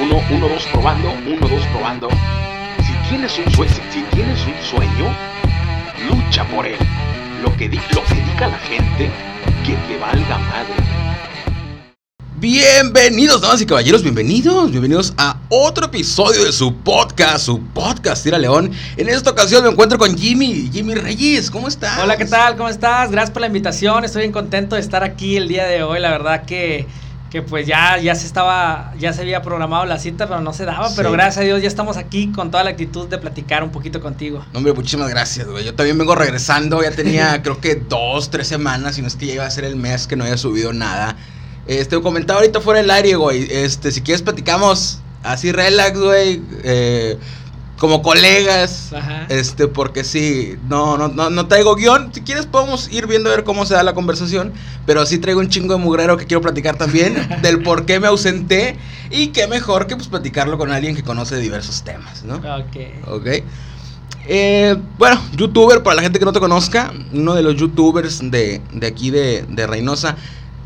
Uno, uno, dos, probando. Uno, dos, probando. Si tienes un sueño, si tienes un sueño, lucha por él. Lo que, di- lo que diga la gente, que te valga madre. Bienvenidos, damas y caballeros, bienvenidos, bienvenidos a otro episodio de su podcast, su podcast Tira León. En esta ocasión me encuentro con Jimmy, Jimmy Reyes, ¿cómo estás? Hola, ¿qué tal? ¿Cómo estás? Gracias por la invitación. Estoy bien contento de estar aquí el día de hoy. La verdad que, que pues ya, ya se estaba, ya se había programado la cita, pero no se daba. Pero gracias a Dios ya estamos aquí con toda la actitud de platicar un poquito contigo. No, hombre, muchísimas gracias, güey. Yo también vengo regresando, ya tenía creo que dos, tres semanas, y no es que ya iba a ser el mes que no había subido nada. Este, comentaba ahorita fuera del aire, güey. Este, si quieres platicamos así relax, güey. eh, como colegas. Ajá. Este, porque sí, no, no, no, no traigo guion. Si quieres podemos ir viendo a ver cómo se da la conversación. Pero sí traigo un chingo de mugrero que quiero platicar también. del por qué me ausenté. Y qué mejor que pues platicarlo con alguien que conoce diversos temas, ¿no? Ok. Ok. Eh, bueno, youtuber, para la gente que no te conozca, uno de los youtubers de, de aquí de, de Reynosa.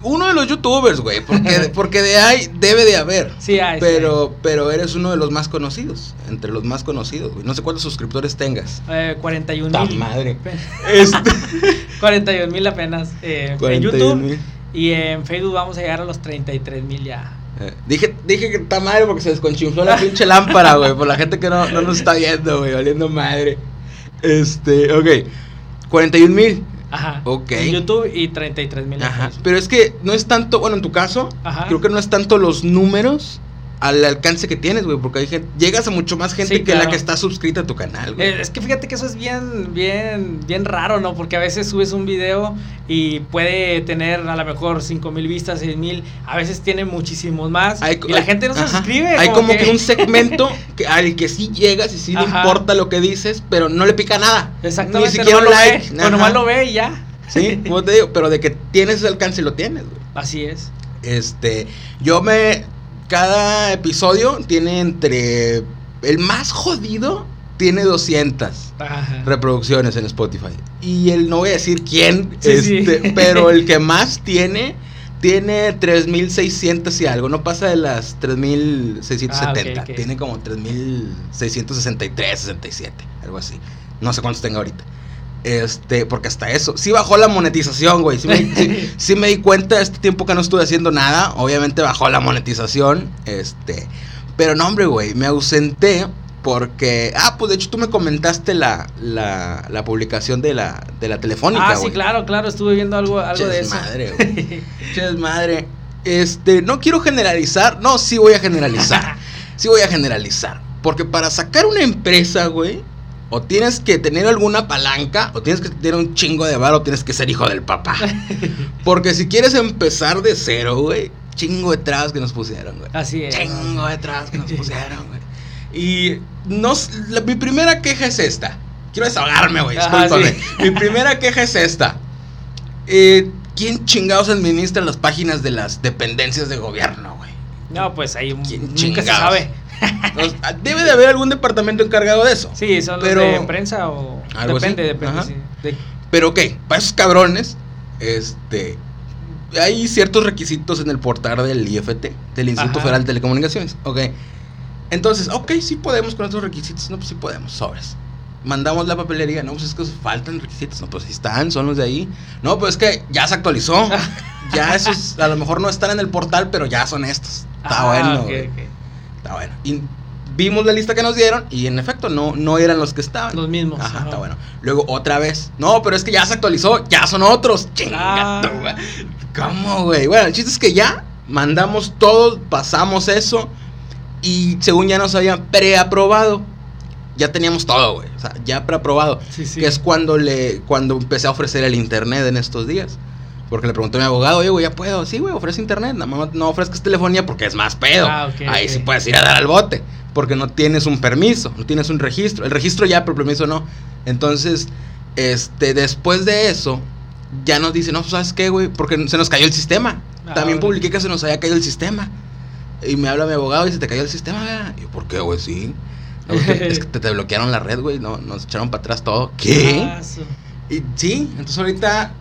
Uno de los youtubers, güey, porque, porque de ahí debe de haber. Sí, hay, sí Pero, pero eres uno de los más conocidos, entre los más conocidos, güey. No sé cuántos suscriptores tengas. Eh, 41 ¡Ta mil. madre! Este, 41 mil apenas. eh, en 41 YouTube. mil. Y en Facebook vamos a llegar a los 33 mil ya. Eh, dije, dije que está madre porque se desconchinfló la pinche lámpara, güey. Por la gente que no, no nos está viendo, güey. Valiendo madre. Este, ok. 41 mil. Ajá. Ok. En YouTube y 33 mil Ajá. Pero es que no es tanto, bueno, en tu caso, Ajá. creo que no es tanto los números al alcance que tienes, güey. Porque hay gente, llegas a mucho más gente Sí, que la que está suscrita a tu canal, güey. Eh, es que fíjate que eso es bien, bien, bien raro, ¿no? Porque a veces subes un video y puede tener a lo mejor 5 mil vistas, 6 mil, a veces tiene muchísimos más. Hay- y la hay- gente no se ajá. suscribe. Hay como que, un segmento que, al que sí llegas y sí le importa lo que dices, pero no le pica nada. Exactamente, Ni siquiera un nomás lo like. ve, o Ajá. nomás lo ve y ya. Sí, como te digo, pero de que tienes ese alcance lo tienes, güey. Así es. Este, yo me. Cada episodio tiene entre. El más jodido tiene 200 Ajá. reproducciones en Spotify. Y el, no voy a decir quién, Sí, sí. este, pero el que más tiene, tiene 3600 y algo. No pasa de las 3670. Ah, ok, ok. Tiene como 3663, 67, algo así. No sé cuántos tenga ahorita. Este, porque hasta eso. Sí bajó la monetización, güey. Sí me, sí- sí me di cuenta este tiempo que no estuve haciendo nada. Obviamente bajó la monetización. Este. Pero no, hombre, güey. Me ausenté porque. Ah, pues de hecho tú me comentaste la, la, la publicación de la, de la telefónica, Ah, sí, claro, claro, estuve viendo algo, algo de eso. Madre, güey. Che madre. Este, no quiero generalizar. No, sí voy a generalizar. Sí voy a generalizar. Porque para sacar una empresa, güey, o tienes que tener alguna palanca, o tienes que tener un chingo de bar, o tienes que ser hijo del papá. Porque si quieres empezar de cero, güey, chingo de trabas que nos pusieron, güey. Así es. Chingo de trabas que nos pusieron, güey. Y no, s- la- mi primera queja es esta. Quiero desahogarme, güey. Discúlpame. sí. Mi primera queja es esta. Eh, ¿Quién chingados administra las páginas de las dependencias de gobierno, güey? No, pues ahí un- ¿Quién nunca chingados? se sabe. Ah, Debe de haber algún departamento encargado de eso. Sí, son Pero- los de prensa o Algo así, depende, depende, ajá. sí. De- Pero ok, para esos cabrones, este. Hay ciertos requisitos en el portal del IFT, del Instituto Ajá. Federal de Telecomunicaciones. Ok. Entonces, ok, sí podemos con estos requisitos. No, pues sí podemos, sobres. Mandamos la papelería, no, pues es que faltan requisitos. No, pues sí están, son los de ahí. No, pues es que ya se actualizó. ya esos a lo mejor no están en el portal, pero ya son estos. Está Ah, bueno. ok, güey. Está bueno. Y vimos la lista que nos dieron y en efecto no, no eran los que estaban. Los mismos. Ajá, ajá. está bueno. Luego otra vez. No, pero es que ya se actualizó, ya son otros. Chinga Ah. ¿Cómo, güey? Bueno, el chiste es que ya mandamos todos, pasamos eso y según ya nos habían preaprobado. Ya teníamos todo, güey. O sea, ya preaprobado. Sí, sí. Que es cuando le cuando empecé a ofrecer el internet en estos días. Porque le pregunté a mi abogado, oye, güey, ya puedo. Sí, güey, ofrece internet. Nada más no ofrezcas telefonía porque es más pedo. Ah, ok, Ahí sí puedes ir a dar al bote. Porque no tienes un permiso, no tienes un registro. El registro ya, pero el permiso no. Entonces, este, después de eso, ya nos dice, no, ¿sabes qué, güey? Porque se nos cayó el sistema. Ah, También publiqué que se nos había caído el sistema. Y me habla mi abogado y se te cayó el sistema, ¿verdad? Y yo, ¿por qué, güey? Sí. No, es, que, es que te, te bloquearon la red, güey. No, nos echaron para atrás todo. ¿Qué? Ah, Y sí, entonces ahorita.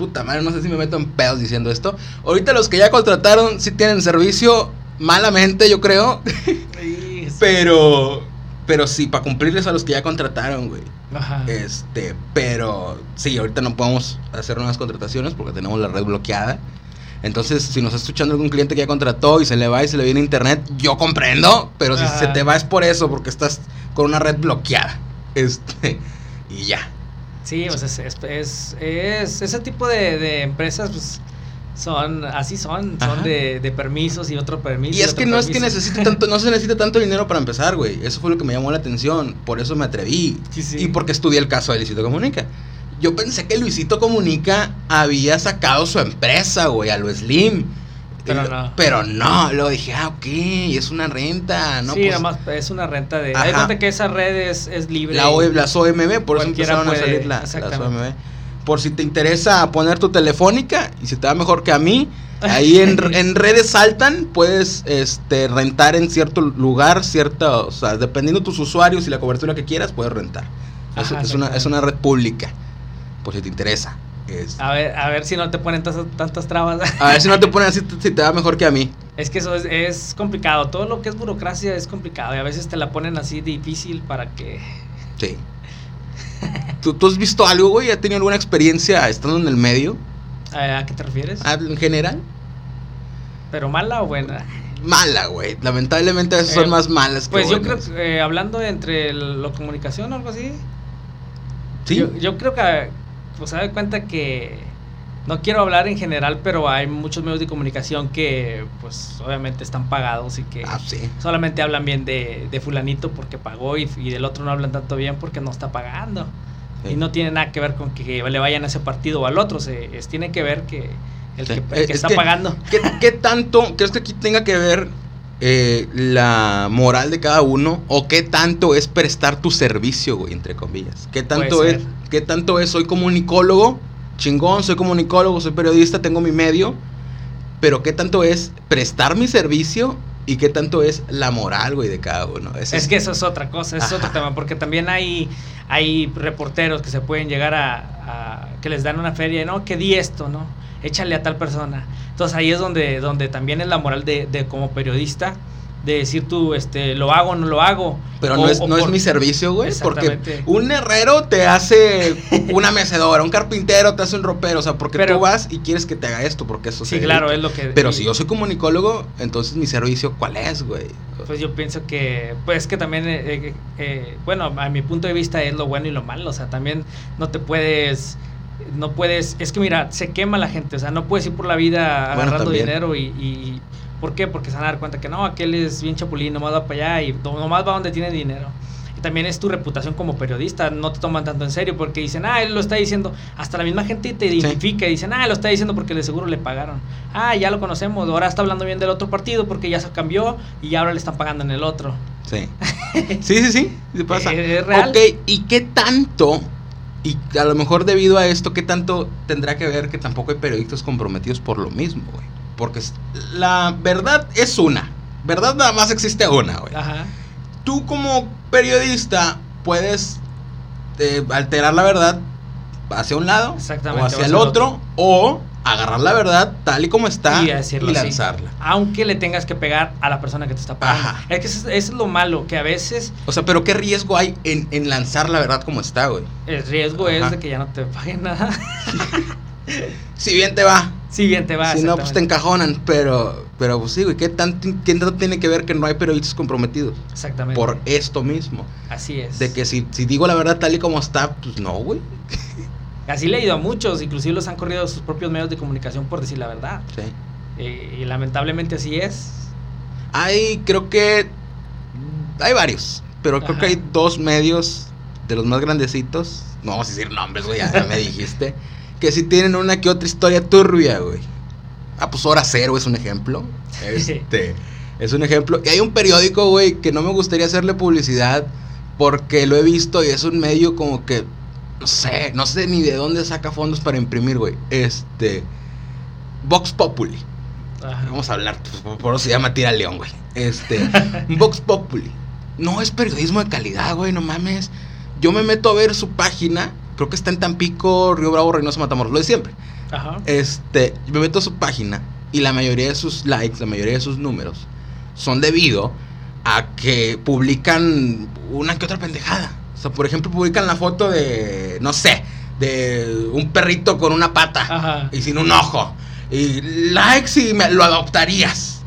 Puta madre, no sé si me meto en pedos diciendo esto. Ahorita los que ya contrataron sí tienen servicio malamente, yo creo. Sí, sí. Pero, pero sí, para cumplirles a los que ya contrataron, güey. Ajá. Este, pero sí, ahorita no podemos hacer nuevas contrataciones porque tenemos la red bloqueada. Entonces, si nos está escuchando algún cliente que ya contrató y se le va y se le viene internet, yo comprendo, pero si Ajá. se te va es por eso, porque estás con una red bloqueada. Este, y ya. Sí, o sea, es, es, es- es- ese tipo de, de empresas, pues, son, así son, son de, de permisos y otro permiso. Y es que no es que necesite tanto, no se necesita tanto dinero para empezar, güey. Eso fue lo que me llamó la atención. Por eso me atreví. Sí, sí. Y porque estudié el caso de Luisito Comunica. Yo pensé que Luisito Comunica había sacado su empresa, güey, a lo Slim. Pero no. Pero no, luego dije, ah, ok, es una renta, ¿no? sí, Pues, nada más es una renta de... Ajá. Hay cuenta que esa red es, es libre. La O- las OMB, por eso empezaron a salir la- las. OMB. Por si te interesa poner tu telefónica y si te va mejor que a mí, ahí en, en redes saltan, puedes este, rentar en cierto lugar, cierta, o sea, dependiendo de tus usuarios y la cobertura que quieras, puedes rentar. Es una, es una red pública, por si te interesa. Es- A ver, a ver si no te ponen tantas, trabas. a ver si no te ponen así, si te va mejor que a mí. Es que eso es, es complicado. Todo lo que es burocracia es complicado y a veces te la ponen así difícil para que... Sí. ¿Tú, tú has visto algo, güey? ¿Has tenido alguna experiencia estando en el medio? ¿A, a qué te refieres? Ah, En general. ¿Pero mala o buena? Mala, güey. Lamentablemente esas son Eh, más malas que Pues yo creo eh, hablando entre la comunicación o algo así, Sí. yo, yo creo que, pues se da cuenta que, no quiero hablar en general, pero hay muchos medios de comunicación que, pues obviamente están pagados y que Ah, sí. solamente hablan bien de, de fulanito porque pagó y, y del otro no hablan tanto bien porque no está pagando. Sí. Y no tiene nada que ver con que le vayan a ese partido o al otro, se, es, tiene que ver que el Sí. que, Eh, el que es está pagando. ¿Qué, qué tanto crees que aquí tenga que ver eh, la moral de cada uno? ¿O qué tanto es prestar tu servicio, güey, entre comillas? ¿Qué tanto, es. ¿Qué tanto es? Soy comunicólogo, chingón, soy comunicólogo, soy periodista, tengo mi medio. Pero ¿qué tanto es prestar mi servicio? ¿Y qué tanto es la moral, güey, de cada uno? Es que eso es otra cosa, es Ajá. otro tema, porque también hay, hay reporteros que se pueden llegar a, a- que les dan una feria, no, que di esto, ¿no? Échale a tal persona. Entonces ahí es donde, donde también es la moral de, de como periodista, de decir tú, este, lo hago o no lo hago. Pero O- no, es, no es mi servicio, güey. Porque un herrero te hace una mecedora, un carpintero te hace un ropero. O sea, porque Pero- tú vas y quieres que te haga esto, porque eso Sí, se claro, dedica. es lo que... Pero y- si yo soy comunicólogo, entonces mi servicio, ¿cuál es, güey? Pues yo pienso que, pues que también, eh, eh, eh, bueno, a mi punto de vista es lo bueno y lo malo, o sea, también no te puedes, no puedes, es que mira, se quema la gente, o sea, no puedes ir por la vida Bueno, agarrando también. dinero y, y- ¿por qué? Porque se van a dar cuenta que no, aquel es bien chapulín, nomás va para allá y no- nomás va donde tiene dinero. Y también es tu reputación como periodista, no te toman tanto en serio porque dicen, ah, él lo está diciendo, hasta la misma gente te identifica y dicen, ah, lo está diciendo porque de seguro le pagaron. Ah, ya lo conocemos, ahora está hablando bien del otro partido porque ya se cambió y ahora le están pagando en el otro. Sí. Sí, sí, sí. sí pasa. Es real. Ok, ¿y qué tanto? Y a lo mejor debido a esto, ¿qué tanto tendrá que ver que tampoco hay periodistas comprometidos por lo mismo, güey? Porque la verdad es una. Verdad nada más existe una, güey. Ajá. tú como periodista puedes eh, alterar la verdad hacia un lado o hacia el otro, o agarrar la verdad tal y como está Y y, decirlo así. lanzarla. Aunque le tengas que pegar a la persona que te está pagando. Ajá. Es que eso, es- eso es lo malo, que a veces O sea, pero qué riesgo hay en, en lanzar la verdad como está, güey. el riesgo Ajá. es de que ya no te paguen nada. Si bien te va, si bien te va. si no, pues te encajonan, pero, pero pues sí, güey, ¿qué tanto, ¿qué tanto tiene que ver que no hay periodistas comprometidos? Exactamente. Por esto mismo. Así es. De que si, si digo la verdad tal y como está, pues no, güey. Así le he ido a muchos, inclusive los han corrido sus propios medios de comunicación por decir la verdad. Sí. Eh, y lamentablemente así es. Hay, creo que. Hay varios. Pero creo que hay dos medios de los más grandecitos. No vamos a decir nombres, güey, ya me dijiste. Que sí tienen una que otra historia turbia, güey. Ah, pues Hora Cero es un ejemplo. Este. es un ejemplo. Y hay un periódico, güey, que no me gustaría hacerle publicidad. Porque lo he visto y es un medio como que. No sé, no sé ni de dónde saca fondos para imprimir, güey. Este. Vox Populi. Ajá. Vamos a hablar, pues, por- eso se llama Tira León, güey. Este, Vox Populi. No es periodismo de calidad, güey, no mames. Yo me meto a ver su página, creo que está en Tampico, Río Bravo, Reynosa, Matamoros, lo de siempre. Ajá. Este, me meto a su página y la mayoría de sus likes, la mayoría de sus números, son debido a que publican una que otra pendejada. O sea, por ejemplo, publican la foto de, no sé, de un perrito con una pata Ajá. y sin un ojo. Y likes y me, lo adoptarías.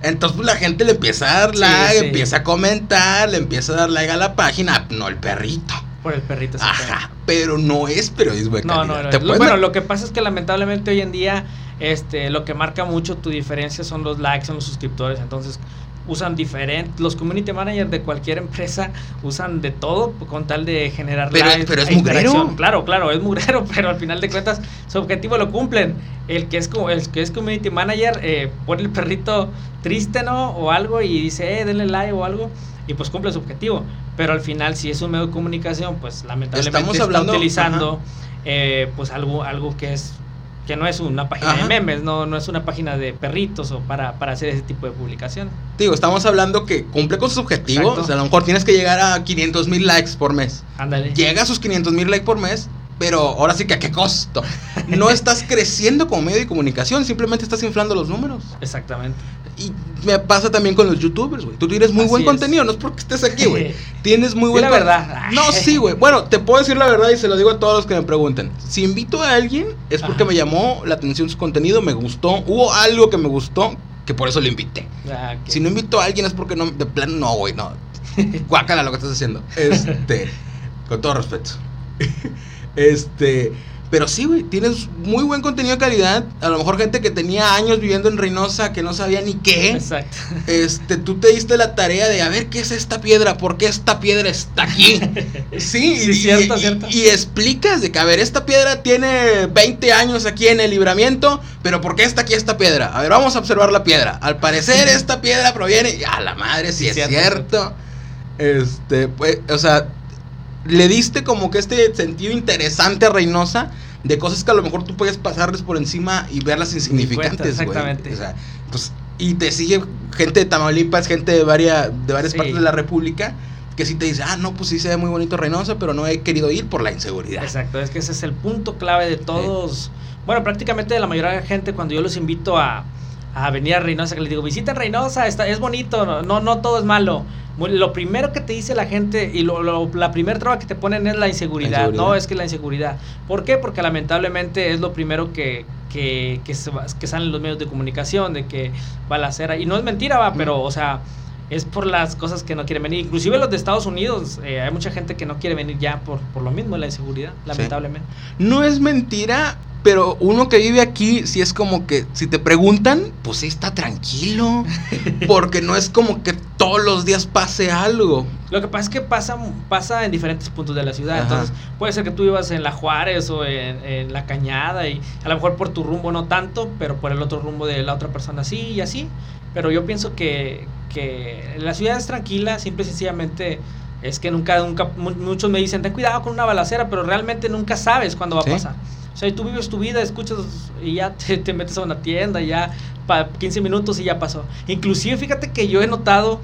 Entonces pues, la gente le empieza a dar Sí, like, sí. empieza a comentar, le empieza a dar like a la página, no el perrito. Por el perrito. Ajá, exactamente. pero no es periodismo de No, calidad. no, no. Te Lo- puedes bueno, lo que pasa es que lamentablemente hoy en día este, lo que marca mucho tu diferencia son los likes, son los suscriptores. Entonces usan diferente. Los community managers de cualquier empresa usan de todo con tal de generar Pero- likes. pero es mugrero. Claro, claro, es mugrero, pero al final de cuentas su objetivo lo cumplen. El que es, el que es community manager eh, pone el perrito triste, ¿no? O algo y dice, eh, denle like o algo. Y pues cumple su objetivo. Pero al final, si es un medio de comunicación, pues lamentablemente Estamos está hablando- utilizando eh, pues algo, algo que es que no es una página Ajá. de memes, no, no es una página de perritos o para, para hacer ese tipo de publicación. Digo, estamos hablando que cumple con sus objetivos. Exacto. O sea, a lo mejor tienes que llegar a 500 mil likes por mes. Ándale. Llega a sus 500 mil likes por mes, pero ahora sí que a qué costo. No estás creciendo como medio de comunicación, simplemente estás inflando los números. Exactamente. Y me pasa también con los youtubers, güey. Tú tienes muy Así buen es. contenido, no es porque estés aquí, güey. Tienes muy buen la con- verdad. No, sí, güey. Bueno, te puedo decir la verdad y se lo digo a todos los que me pregunten. Si invito a alguien es porque Ajá. me llamó la atención su contenido, me gustó, hubo algo que me gustó, que por eso lo invité. Ah. Si no invito a alguien es porque no, de plano no, güey, no. Guácala lo que estás haciendo. Este, con todo respeto. Este, pero sí, güey, tienes muy buen contenido de calidad. A lo mejor gente que tenía años viviendo en Reynosa que no sabía ni qué. Exacto. Este, tú te diste la tarea de a ver qué es esta piedra, por qué esta piedra está aquí. Sí, Sí, y, cierto, y- cierto. y explicas de que, a ver, esta piedra tiene 20 años aquí en el libramiento, pero ¿por qué está aquí esta piedra? A ver, vamos a observar la piedra. Al parecer, esta piedra proviene. A la madre, si Sí, es cierto, cierto. Este, pues, o sea, le diste como que este sentido interesante a Reynosa de cosas que a lo mejor tú puedes pasarles por encima y verlas insignificantes, güey. exactamente. O sea, pues, y te sigue gente de Tamaulipas, gente de varias, de varias Sí. partes de la República, que sí te dice, ah, no, pues sí se ve muy bonito Reynosa, pero no he querido ir por la inseguridad. Exacto, es que ese es el punto clave de todos. Bueno, prácticamente de la mayoría de la gente, cuando yo los invito a, a venir a Reynosa, que les digo, visiten Reynosa, está, es bonito, no, no, no todo es malo. Lo primero que te dice la gente y lo, lo- la primera traba que te ponen es la inseguridad. La inseguridad. No, es que la inseguridad. ¿Por qué? Porque lamentablemente es lo primero que, que, que, se que salen en los medios de comunicación, de que balacera. Y no es mentira, va, pero, o sea, es por las cosas que no quieren venir. Inclusive los de Estados Unidos, eh, hay mucha gente que no quiere venir ya por, por lo mismo, la inseguridad, lamentablemente. No es mentira, pero uno que vive aquí, sí es como que, si te preguntan, pues sí está tranquilo, porque no es como que todos los días pase algo. Lo que pasa es que pasa, pasa en diferentes puntos de la ciudad. Ajá. Entonces, puede ser que tú vivas en La Juárez o en, en La Cañada y a lo mejor por tu rumbo no tanto, pero por el otro rumbo de la otra persona sí y así. Pero yo pienso que, que la ciudad es tranquila, simple y sencillamente es que nunca, nunca, mu- muchos me dicen, ten cuidado con una balacera, pero realmente nunca sabes cuándo va Sí. a pasar. O sea, tú vives tu vida, escuchas y ya te, te metes a una tienda, ya para 15 minutos y ya pasó. Inclusive, fíjate que yo he notado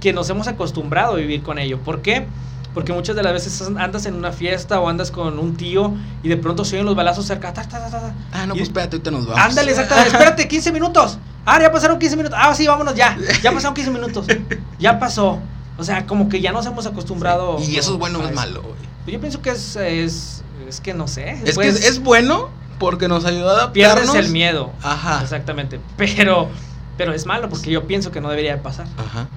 que nos hemos acostumbrado a vivir con ello. ¿Por qué? Porque muchas de las veces andas en una fiesta o andas con un tío y de pronto se oyen los balazos cerca. ta, ta, ta, ta. Ah, no, Y- pues espérate, ahorita nos vamos. Ándale, exactamente. Espérate, 15 minutos. Ah, ya pasaron 15 minutos. Ah, sí, vámonos ya. Ya pasaron 15 minutos. Ya pasó. O sea, como que ya nos hemos acostumbrado. Y eso es bueno o es malo, güey. Yo pienso que es, es, es que no sé. Es pues, que es, es bueno porque nos ayuda a pierdes adaptarnos. el miedo. Ajá. Exactamente. Pero, pero es malo porque yo pienso que no debería de pasar. Ajá.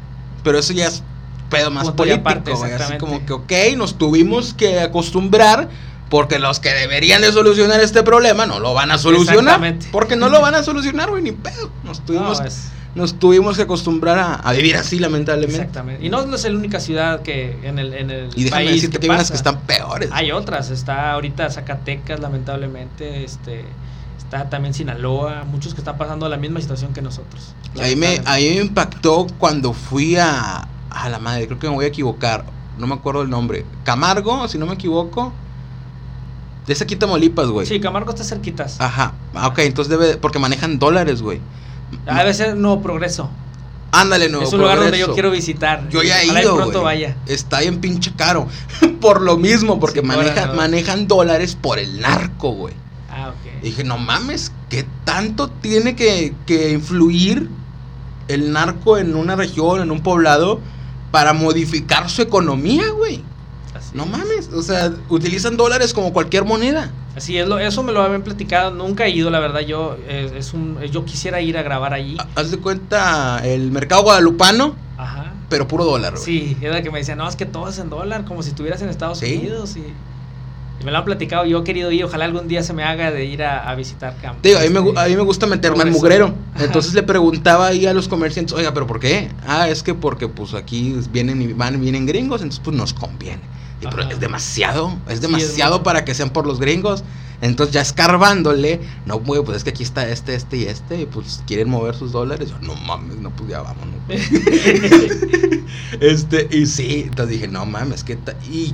Pero eso ya es pedo más Punto político, aparte. Así como que, ok, nos tuvimos que acostumbrar porque los que deberían de solucionar este problema no lo van a solucionar. Porque no lo van a solucionar, güey, ni pedo. Nos tuvimos, No, es- nos tuvimos que acostumbrar a, a vivir así, lamentablemente. exactamente. Y no es la única ciudad que en el, en el Y déjame país decirte que hay unas que están peores. Hay otras, está ahorita Zacatecas, lamentablemente, este, está también Sinaloa, muchos que están pasando la misma situación que nosotros. Ahí me, ahí me impactó cuando fui a. A la madre, creo que me voy a equivocar. No me acuerdo el nombre. Camargo, si no me equivoco. Es aquí Tamaulipas, güey. Sí, Camargo está cerquitas. Ajá. Ah, Ok, entonces debe. Porque manejan dólares, güey. Ah, Debe ser Nuevo Progreso. Ándale, no. es un lugar donde yo quiero visitar. Yo ya he Ojalá y ido, pronto vaya. Está bien pinche caro. por lo mismo, porque Sí, manejan, manejan dólares por el narco, güey. Ah, ok. Dije, no mames, ¿qué tanto tiene que, que influir el narco en una región, en un poblado, para modificar su economía, güey. No es. mames, o sea, utilizan dólares como cualquier moneda. Así es, lo, eso me lo habían platicado, nunca he ido, la verdad, yo eh, es un yo quisiera ir a grabar allí. Ha- Haz de cuenta el mercado guadalupano, Ajá. pero puro dólar, güey. Sí, era que me decían, no, es que todo es en dólar, como si estuvieras en Estados Sí. Unidos. Y, y me lo han platicado, yo he querido ir, ojalá algún día se me haga de ir a, a visitar Campo. Te digo, a mí, me, gu- a mí me gusta meterme al mugrero. Ajá. Entonces le preguntaba ahí a los comerciantes, oiga, ¿pero por qué? Ah, es que porque pues aquí vienen y van, vienen gringos, entonces pues nos conviene. Y, pero es demasiado, es Sí, es demasiado para que sean por los gringos. Entonces ya escarbándole, no, güey, pues es que aquí está este, este y este, y pues quieren mover sus dólares. Yo, no mames, no, pues ya vámonos. Este, y sí, entonces dije, no mames, que ta-". y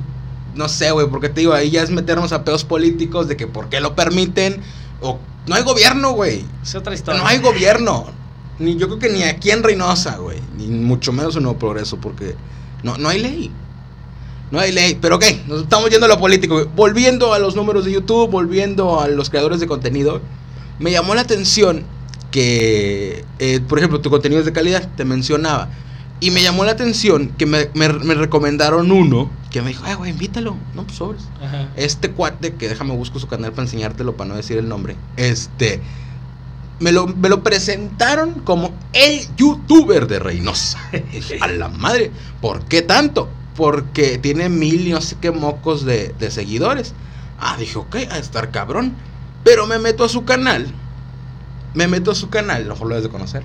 no sé, güey, porque te digo, ahí ya es meternos a pedos políticos de que por qué lo permiten, o no hay gobierno, güey, Es otra historia. no hay gobierno, ni yo creo que ni aquí en Reynosa, güey, ni mucho menos en Nuevo Progreso, porque no, no hay ley. No hay ley, pero ok, nos estamos yendo a lo político. Volviendo a los números de YouTube, volviendo a los creadores de contenido, me llamó la atención que, eh, por ejemplo, tu contenido es de calidad, te mencionaba. Y me llamó la atención que me, me- me recomendaron uno que me dijo, ay, güey, invítalo. No, pues sobres. Ajá. Este cuate, que déjame busco su canal para enseñártelo, para no decir el nombre. Este. Me lo, me lo presentaron como el youtuber de Reynosa. A la madre, ¿por qué tanto? Porque tiene mil y no sé qué mocos de, de seguidores. Ah, dije, ok, a estar cabrón. Pero me meto a su canal. Me meto a su canal, a lo mejor lo debes de conocer.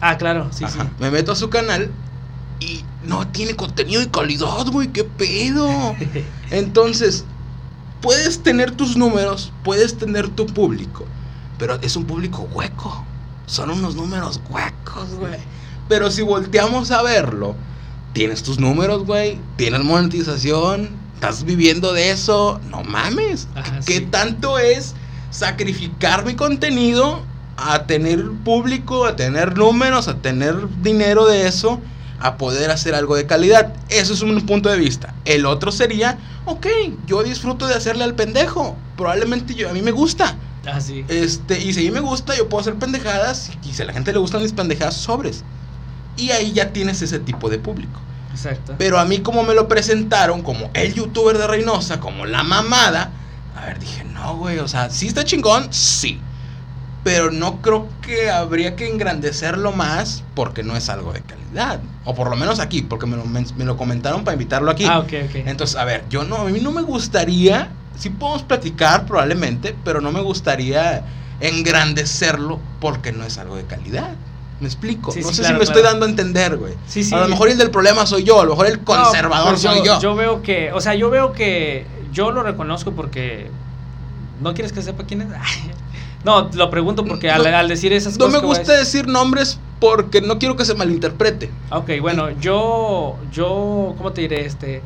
Ah, claro, sí, Ajá. sí. Me meto a su canal y no tiene contenido de calidad, güey, qué pedo. Entonces, puedes tener tus números, puedes tener tu público, pero es un público hueco. Son unos números huecos, güey. Pero si volteamos a verlo, tienes tus números, güey, tienes monetización, estás viviendo de eso, no mames. Ajá, ¿Qué sí. tanto es sacrificar mi contenido a tener público, a tener números, a tener dinero de eso? a poder hacer algo de calidad. Eso es un punto de vista. El otro sería, ok, yo disfruto de hacerle al pendejo. Probablemente yo, a mí me gusta. Ah, sí. Este, y si a mí me gusta, yo puedo hacer pendejadas. Y si a la gente le gustan mis pendejadas, sobres. Y ahí ya tienes ese tipo de público. Exacto. Pero a mí como me lo presentaron, como el youtuber de Reynosa, como la mamada, a ver, dije, no, güey, o sea, sí está chingón, sí. Pero no creo que habría que engrandecerlo más porque no es algo de calidad. O por lo menos aquí, porque me lo, me lo comentaron para invitarlo aquí. Ah, ok, ok. Entonces, a ver, yo no, a mí no me gustaría, sí podemos platicar probablemente, pero no me gustaría engrandecerlo porque no es algo de calidad. ¿Me explico? Sí, no sí, sé claro, si me estoy dando a entender, güey. Sí, sí. A lo mejor el del problema soy yo, a lo mejor el conservador No, pues soy yo. Yo veo que, o sea, yo veo que yo lo reconozco porque no quieres que sepa quién es. no, lo pregunto porque al, No, al decir esas No cosas me voy a gusta decir nombres porque no quiero que se malinterprete. Ok, bueno, yo, yo, ¿cómo te diré? Este,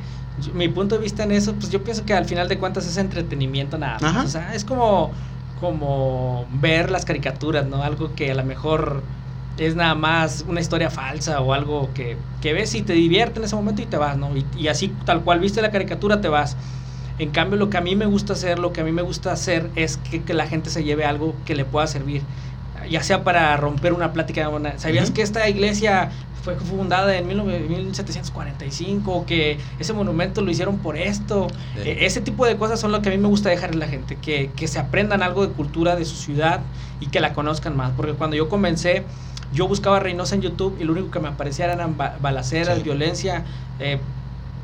yo- mi punto de vista en eso, pues yo pienso que al final de cuentas es entretenimiento nada más. Ajá. O sea, es como, como ver las caricaturas, ¿no? Algo que a lo mejor es nada más una historia falsa o algo que, que ves y te divierte en ese momento y te vas, ¿no? Y, y así, tal cual viste la caricatura, te vas. En cambio, lo que a mí me gusta hacer, lo que a mí me gusta hacer es que, que la gente se lleve algo que le pueda servir. Ya sea para romper una plática. Una, ¿Sabías Ujú. que esta iglesia fue fundada en 19- 1745? O que ese monumento lo hicieron por esto. Sí. Eh, ese tipo de cosas son lo que a mí me gusta dejar en la gente. Que, que se aprendan algo de cultura de su ciudad y que la conozcan más. Porque cuando yo comencé, yo buscaba Reynosa en YouTube y lo único que me aparecía eran ba- balaceras, Sí. violencia. eh,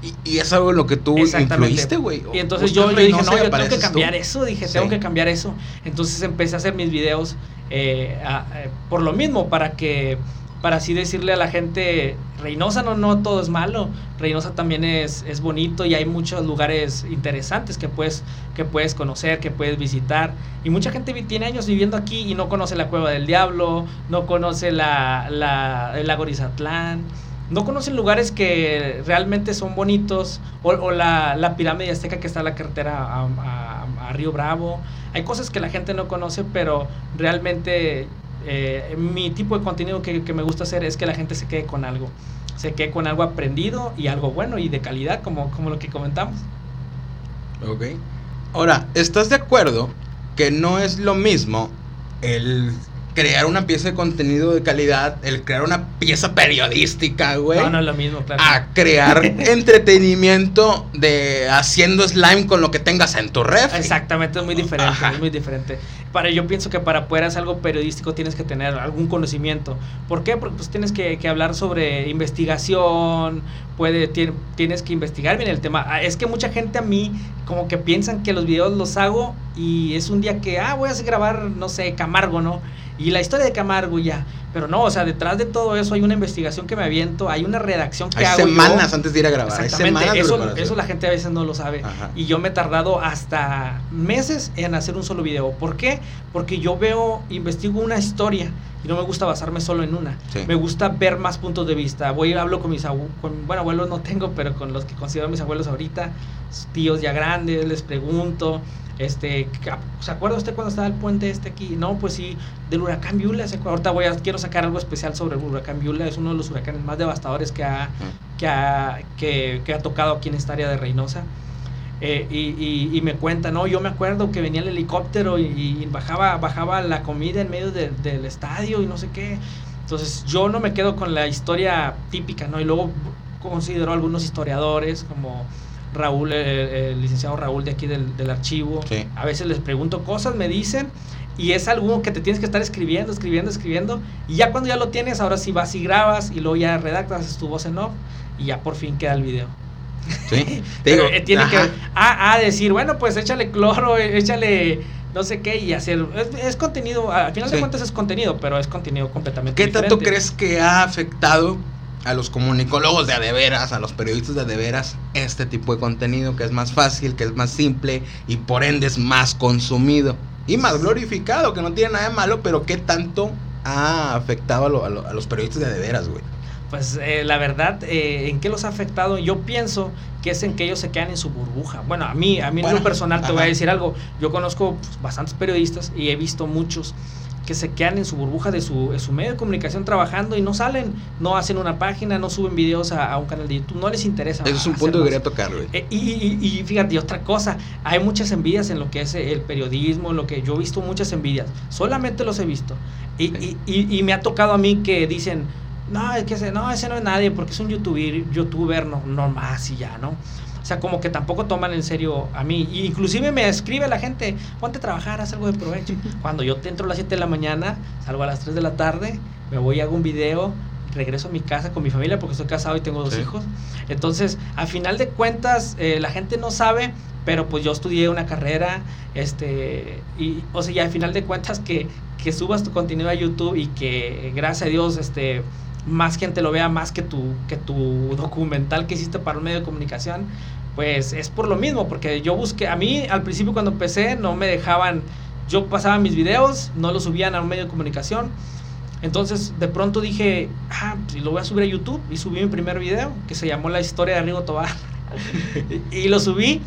Y, y es algo en lo que tú influiste, güey. Y entonces yo, yo dije, no, yo tengo que tú. cambiar eso. Dije, Sí. tengo que cambiar eso. Entonces empecé a hacer mis videos eh, a- eh, por lo mismo, para que, para así decirle a la gente, Reynosa no, no todo es malo. Reynosa también es, es bonito y hay muchos lugares interesantes que puedes, que puedes conocer, que puedes visitar. Y mucha gente tiene años viviendo aquí y no conoce la Cueva del Diablo, no conoce la, la, el lago no conocen lugares que realmente son bonitos o, o la, la pirámide azteca que está en la carretera a, a- a Río Bravo. Hay cosas que la gente no conoce, pero realmente eh, mi tipo de contenido que, que me gusta hacer es que la gente se quede con algo. Se quede con algo aprendido y algo bueno y de calidad, como, como lo que comentamos. Ok. Ahora, ¿estás de acuerdo que no es lo mismo el crear una pieza de contenido de calidad, el crear una pieza periodística, güey. No, no es lo mismo, claro. A crear entretenimiento de haciendo slime con lo que tengas en tu ref. Exactamente, es muy diferente, Ajá. es muy diferente. Para, yo pienso que para poder hacer algo periodístico tienes que tener algún conocimiento. ¿Por qué? Porque pues tienes que, que hablar sobre investigación, puede, tien- tienes que investigar bien el tema. Ah, Es que mucha gente a mí como que piensan que los videos los hago y es un día que, ah, voy a hacer grabar, no sé, Camargo, ¿no? Y la historia de Camargo ya. Pero no, o sea, detrás de todo eso hay una investigación que me aviento, hay una redacción que Hay hago yo. semanas antes de ir a grabar. Exactamente, eso, eso la gente a veces no lo sabe. Ajá. Y yo me he tardado hasta meses en hacer un solo video. ¿Por qué? Porque yo veo, investigo una historia y no me gusta basarme solo en una. Sí. Me gusta ver más puntos de vista. Voy y hablo con mis abuelos, bueno, abuelos no tengo, pero con los que considero mis abuelos ahorita, tíos ya grandes, les pregunto. Este, ¿se acuerda usted cuando estaba el puente este aquí? No, pues sí, del huracán Viula. Ahorita voy a, quiero sacar algo especial sobre el huracán Viula. Es uno de los huracanes más devastadores que ha, que ha, que, que ha tocado aquí en esta área de Reynosa. Eh, y, y- y me cuenta, no, yo me acuerdo que venía el helicóptero y, y bajaba, bajaba la comida en medio de- del estadio y no sé qué. Entonces yo no me quedo con la historia típica, ¿no? Y luego considero algunos historiadores como Raúl, el, el licenciado Raúl de aquí del, del archivo. Sí. A veces les pregunto cosas, me dicen, y es algo que te tienes que estar escribiendo, escribiendo, escribiendo. Y ya cuando ya lo tienes, ahora sí vas y grabas y luego ya redactas, tu voz en off y ya por fin queda el video. Sí. Te digo, eh, tiene ajá. que a, a decir, bueno, pues échale cloro, eh, échale no sé qué y hacer. Es, es contenido, al final de cuentas es contenido, pero es contenido completamente ¿Qué tanto crees que ha afectado a los comunicólogos de a de veras, a los periodistas de a de veras, este tipo de contenido que es más fácil, que es más simple y por ende es más consumido y más glorificado, que no tiene nada de malo, pero qué tanto ha afectado a, lo- a lo- a los periodistas de a de veras, güey? Pues eh, la verdad, eh, ¿en qué los ha afectado? Yo pienso que es en que ellos se quedan en su burbuja. Bueno, a mí, a mí en lo personal te voy a decir algo. Yo conozco pues, bastantes periodistas y he visto muchos que se quedan en su burbuja de su, de su medio de comunicación trabajando y no salen, no hacen una página, no suben videos a, a un canal de YouTube, no les interesa. Ese es un punto que quería tocar, güey. Eh, y, y- y fíjate, otra cosa, hay muchas envidias en lo que es el periodismo, en lo que yo he visto muchas envidias, solamente los he visto. Y, Sí. y- y- y me ha tocado a mí que dicen, no, es que ese, no, ese no es nadie porque es un youtuber, youtuber no, no más y ya, ¿no? O sea, como que tampoco toman en serio a mí. Y inclusive me escribe la gente, ponte a trabajar, haz algo de provecho. Cuando yo te entro a las 7 de la mañana, salgo a las 3 de la tarde, me voy y hago un video, regreso a mi casa con mi familia porque estoy casado y tengo dos Sí. hijos. Entonces, a final de cuentas, eh, la gente no sabe, pero pues yo estudié una carrera, este, y, o sea, ya al final de cuentas que, que subas tu contenido a YouTube y que, gracias a Dios, este, más gente lo vea más que tu, que tu documental que hiciste para un medio de comunicación, pues es por lo mismo, porque yo busqué, a mí al principio cuando empecé no me dejaban, yo pasaba mis videos, no los subían a un medio de comunicación, entonces de pronto dije, ah, pues lo voy a subir a YouTube y subí mi primer video que se llamó La historia de Rigo Tobar. Y, y lo subí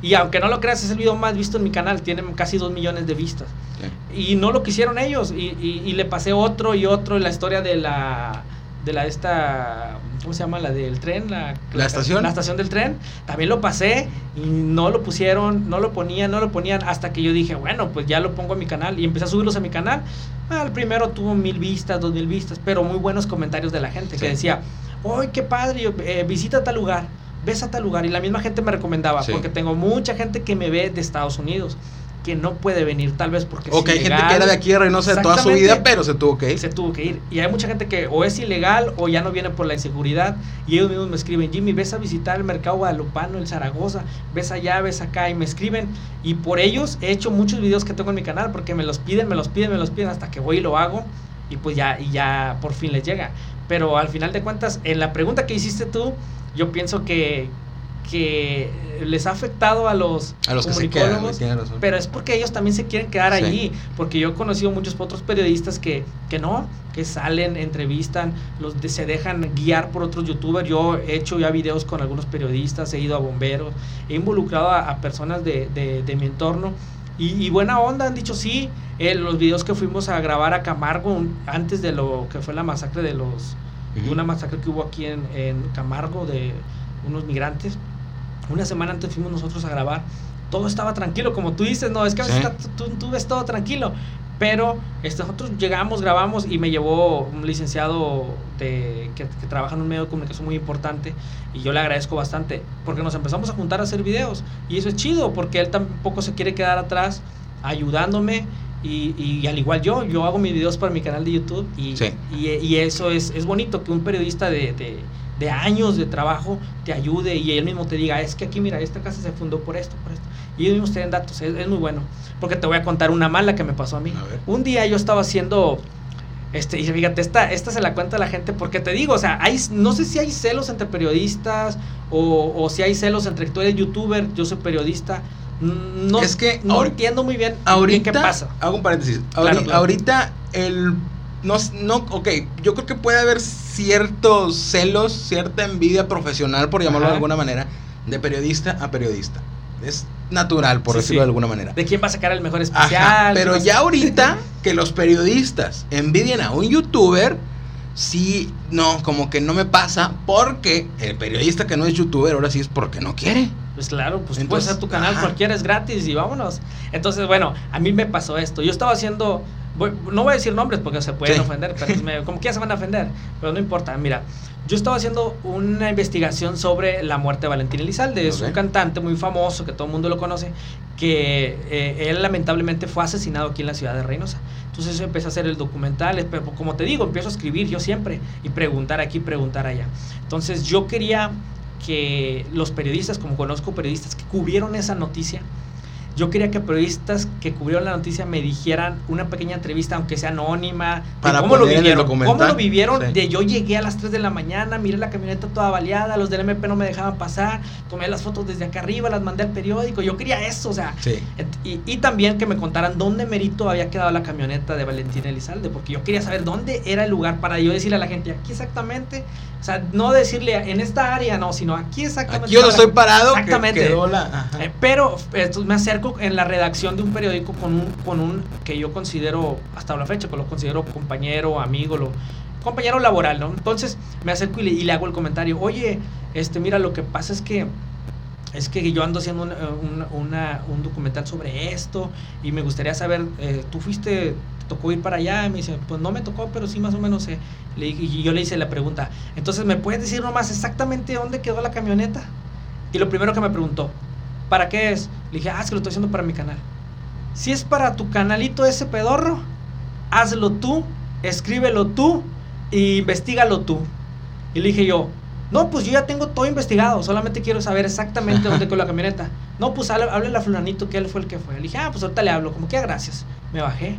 y aunque no lo creas es el video más visto en mi canal, tiene casi dos millones de vistas. Y no lo quisieron ellos y, y- y le pasé otro y otro la historia de la de la esta cómo se llama la del tren la, ¿La estación? la estación del tren también lo pasé y no lo pusieron no lo ponían no lo ponían hasta que yo dije bueno pues ya lo pongo a mi canal y empecé a subirlos a mi canal el primero tuvo mil vistas dos mil vistas pero muy buenos comentarios de la gente que decía ¡ay qué padre! yo, eh, visita tal lugar ves a tal lugar y la misma gente me recomendaba Sí. porque tengo mucha gente que me ve de Estados Unidos que no puede venir tal vez porque es O que hay gente ilegal. que era de aquí de Reynosa de toda su vida, pero se tuvo que ir. se tuvo que ir. Y hay mucha gente que o es ilegal o ya no viene por la inseguridad. Y ellos mismos me escriben, Jimmy, ves a visitar el mercado guadalupano, el Zaragoza, ves allá, ves acá. Y me escriben. Y por ellos he hecho muchos videos que tengo en mi canal porque me los piden, me los piden, me los piden hasta que voy y lo hago. Y pues ya, y ya por fin les llega. Pero al final de cuentas, en la pregunta que hiciste tú, yo pienso que, que les ha afectado a los, A los que se quedan, comunicólogos, pero es porque ellos también se quieren quedar Sí. allí. Porque yo he conocido muchos otros periodistas que, que no, que salen, entrevistan, los de- se dejan guiar por otros youtubers. Yo he hecho ya videos con algunos periodistas, he ido a bomberos, he involucrado a, a personas de, de- de mi entorno. Y, y buena onda, han dicho sí. Eh, los videos que fuimos a grabar a Camargo un- antes de lo que fue la masacre de los de Ujú. una masacre que hubo aquí en, en Camargo de unos migrantes. Una semana antes fuimos nosotros a grabar. Todo estaba tranquilo, como tú dices, no, es que a veces Sí. tú, tú ves todo tranquilo. Pero este, nosotros llegamos, grabamos y me llevó un licenciado de, que, que trabaja en un medio de comunicación muy importante y yo le agradezco bastante porque nos empezamos a juntar a hacer videos y eso es chido porque él tampoco se quiere quedar atrás ayudándome y, y al igual yo, yo hago mis videos para mi canal de YouTube y, Sí. y, y eso es, es bonito que un periodista de, de, de años de trabajo te ayude y él mismo te diga, es que aquí mira, esta casa se fundó por esto, por esto. Y ellos mismos te den datos, es, es muy bueno. Porque te voy a contar una mala que me pasó a mí. A. Un día yo estaba haciendo, este, y fíjate, esta, esta se la cuenta a la gente porque te digo, o sea, hay, no sé si hay celos entre periodistas o, o si hay celos entre tú eres youtuber, yo soy periodista. No, Es que no entiendo muy bien, bien Ahorita, qué pasa. hago un paréntesis. Claro, Ahori- claro. Ahorita, el. No, no, ok, yo creo que puede haber ciertos celos, cierta envidia profesional, por llamarlo Ajá. de alguna manera, de periodista a periodista. Es natural, por Sí, decirlo sí. de alguna manera. ¿De quién va a sacar el mejor especial? Ajá, pero ¿Quién va a- ya ahorita que los periodistas envidian a un youtuber, sí, no, como que no me pasa, porque el periodista que no es youtuber ahora sí es porque no quiere. Pues claro, pues puedes hacer tu canal, ajá. cualquiera es gratis y vámonos. Entonces, bueno, a mí me pasó esto. Yo estaba haciendo, voy- no voy a decir nombres porque se pueden Sí. ofender, pero me- como que ya se van a ofender, pero no importa. Mira, yo estaba haciendo una investigación sobre la muerte de Valentín Elizalde. Es Ok. un cantante muy famoso que todo el mundo lo conoce, que eh, él lamentablemente fue asesinado aquí en la ciudad de Reynosa. Entonces yo empecé a hacer el documental, pero como te digo, empiezo a escribir yo siempre y preguntar aquí, preguntar allá. Entonces yo quería que los periodistas, como conozco periodistas que cubrieron esa noticia, yo quería que periodistas que cubrieron la noticia me dijeran una pequeña entrevista, aunque sea anónima, de Para cómo lo vivieron, cómo lo vivieron, Sí. de yo llegué a las 3 de la mañana, miré la camioneta toda baleada, los del MP no me dejaban pasar, tomé las fotos desde acá arriba, las mandé al periódico, yo quería eso, o sea, Sí. y, y también que me contaran dónde merito había quedado la camioneta de Valentín Elizalde, porque yo quería saber dónde era el lugar para yo decirle a la gente, aquí exactamente, o sea, no decirle en esta área, no, sino aquí exactamente. Aquí yo la- estoy parado, que Exactamente. quedó la- ajá. Eh, pero esto, me acerco en la redacción de un periódico con un, con un que yo considero, hasta la fecha, que lo considero compañero, amigo, lo, compañero laboral, ¿no? Entonces me acerco y le, y le hago el comentario, oye, este, mira, lo que pasa es que es que yo ando haciendo un, eh, un- una- un documental sobre esto y me gustaría saber, eh, tú fuiste, te tocó ir para allá, me dice, pues no me tocó, pero sí más o menos sé. Le y yo le hice la pregunta, entonces, ¿me puedes decir nomás exactamente dónde quedó la camioneta? Y lo primero que me preguntó, ¿para qué es? Le dije, ah, es que lo estoy haciendo para mi canal. Si es para tu canalito ese pedorro, hazlo tú, escríbelo tú e investigalo tú. Y le dije yo, no, pues yo ya tengo todo investigado, solamente quiero saber exactamente dónde quedó la camioneta. No, pues háblele a fulanito que él fue el que fue. Le dije, ah, pues ahorita le hablo, como que "Ah, gracias. Me bajé.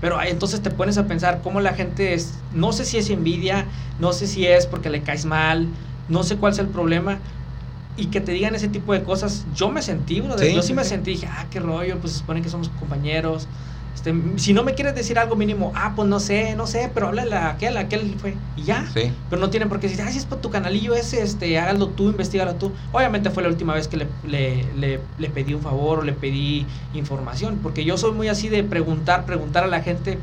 Pero entonces te pones a pensar cómo la gente es, no sé si es envidia, no sé si es porque le caes mal, no sé cuál es el problema. Y que te digan ese tipo de cosas, yo me sentí, brother. Sí, yo sí, sí, me sentí, dije, ah, qué rollo, pues se supone que somos compañeros. Este, si no me quieres decir algo mínimo, ah, pues no sé, no sé, pero háblale a aquel, a aquel fue. Y ya. Sí. Pero no tienen por qué decir, ay, si es para tu canalillo ese, este, hágalo tú, investigalo tú. Obviamente fue la última vez que le, le, le- le pedí un favor o le pedí información, porque yo soy muy así de preguntar, preguntar a la gente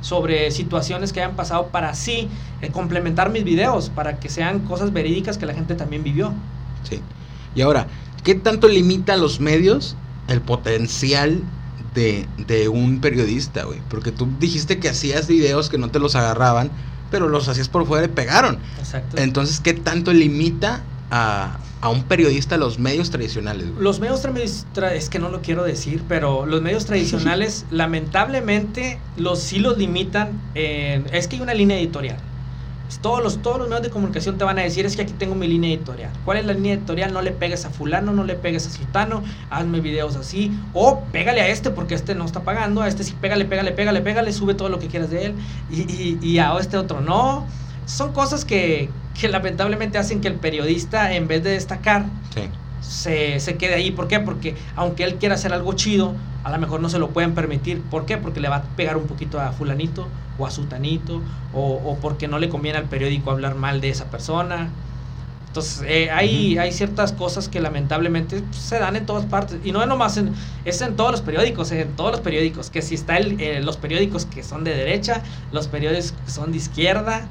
sobre situaciones que hayan pasado para así eh, complementar mis videos, para que sean cosas verídicas que la gente también vivió. Sí. Y ahora, ¿qué tanto limita a los medios el potencial de, de un periodista, güey? Porque tú dijiste que hacías videos que no te los agarraban, pero los hacías por fuera y pegaron. Exacto. Entonces, ¿qué tanto limita a, a un periodista los medios tradicionales, güey? Los medios tradi- tra- es que no lo quiero decir, pero los medios tradicionales lamentablemente los sí los limitan. en- es que hay una línea editorial. Todos los, todos los medios de comunicación te van a decir es que aquí tengo mi línea editorial. ¿Cuál es la línea editorial? No le pegues a fulano, no le pegues a sultano, hazme videos así. O pégale a este porque este no está pagando, a este sí pégale, pégale, pégale, pégale, sube todo lo que quieras de él. Y, y- y a este otro no. Son cosas que, que lamentablemente hacen que el periodista en vez de destacar Sí. Se, se quede ahí. ¿Por qué? Porque aunque él quiera hacer algo chido, a lo mejor no se lo pueden permitir. ¿Por qué? Porque le va a pegar un poquito a fulanito o a sutanito o, o porque no le conviene al periódico hablar mal de esa persona. Entonces, eh, hay, hay ciertas cosas que lamentablemente pues, se dan en todas partes. Y no es nomás en, es en todos los periódicos, en todos los periódicos. Que si está el, eh, los periódicos que son de derecha, los periódicos que son de izquierda,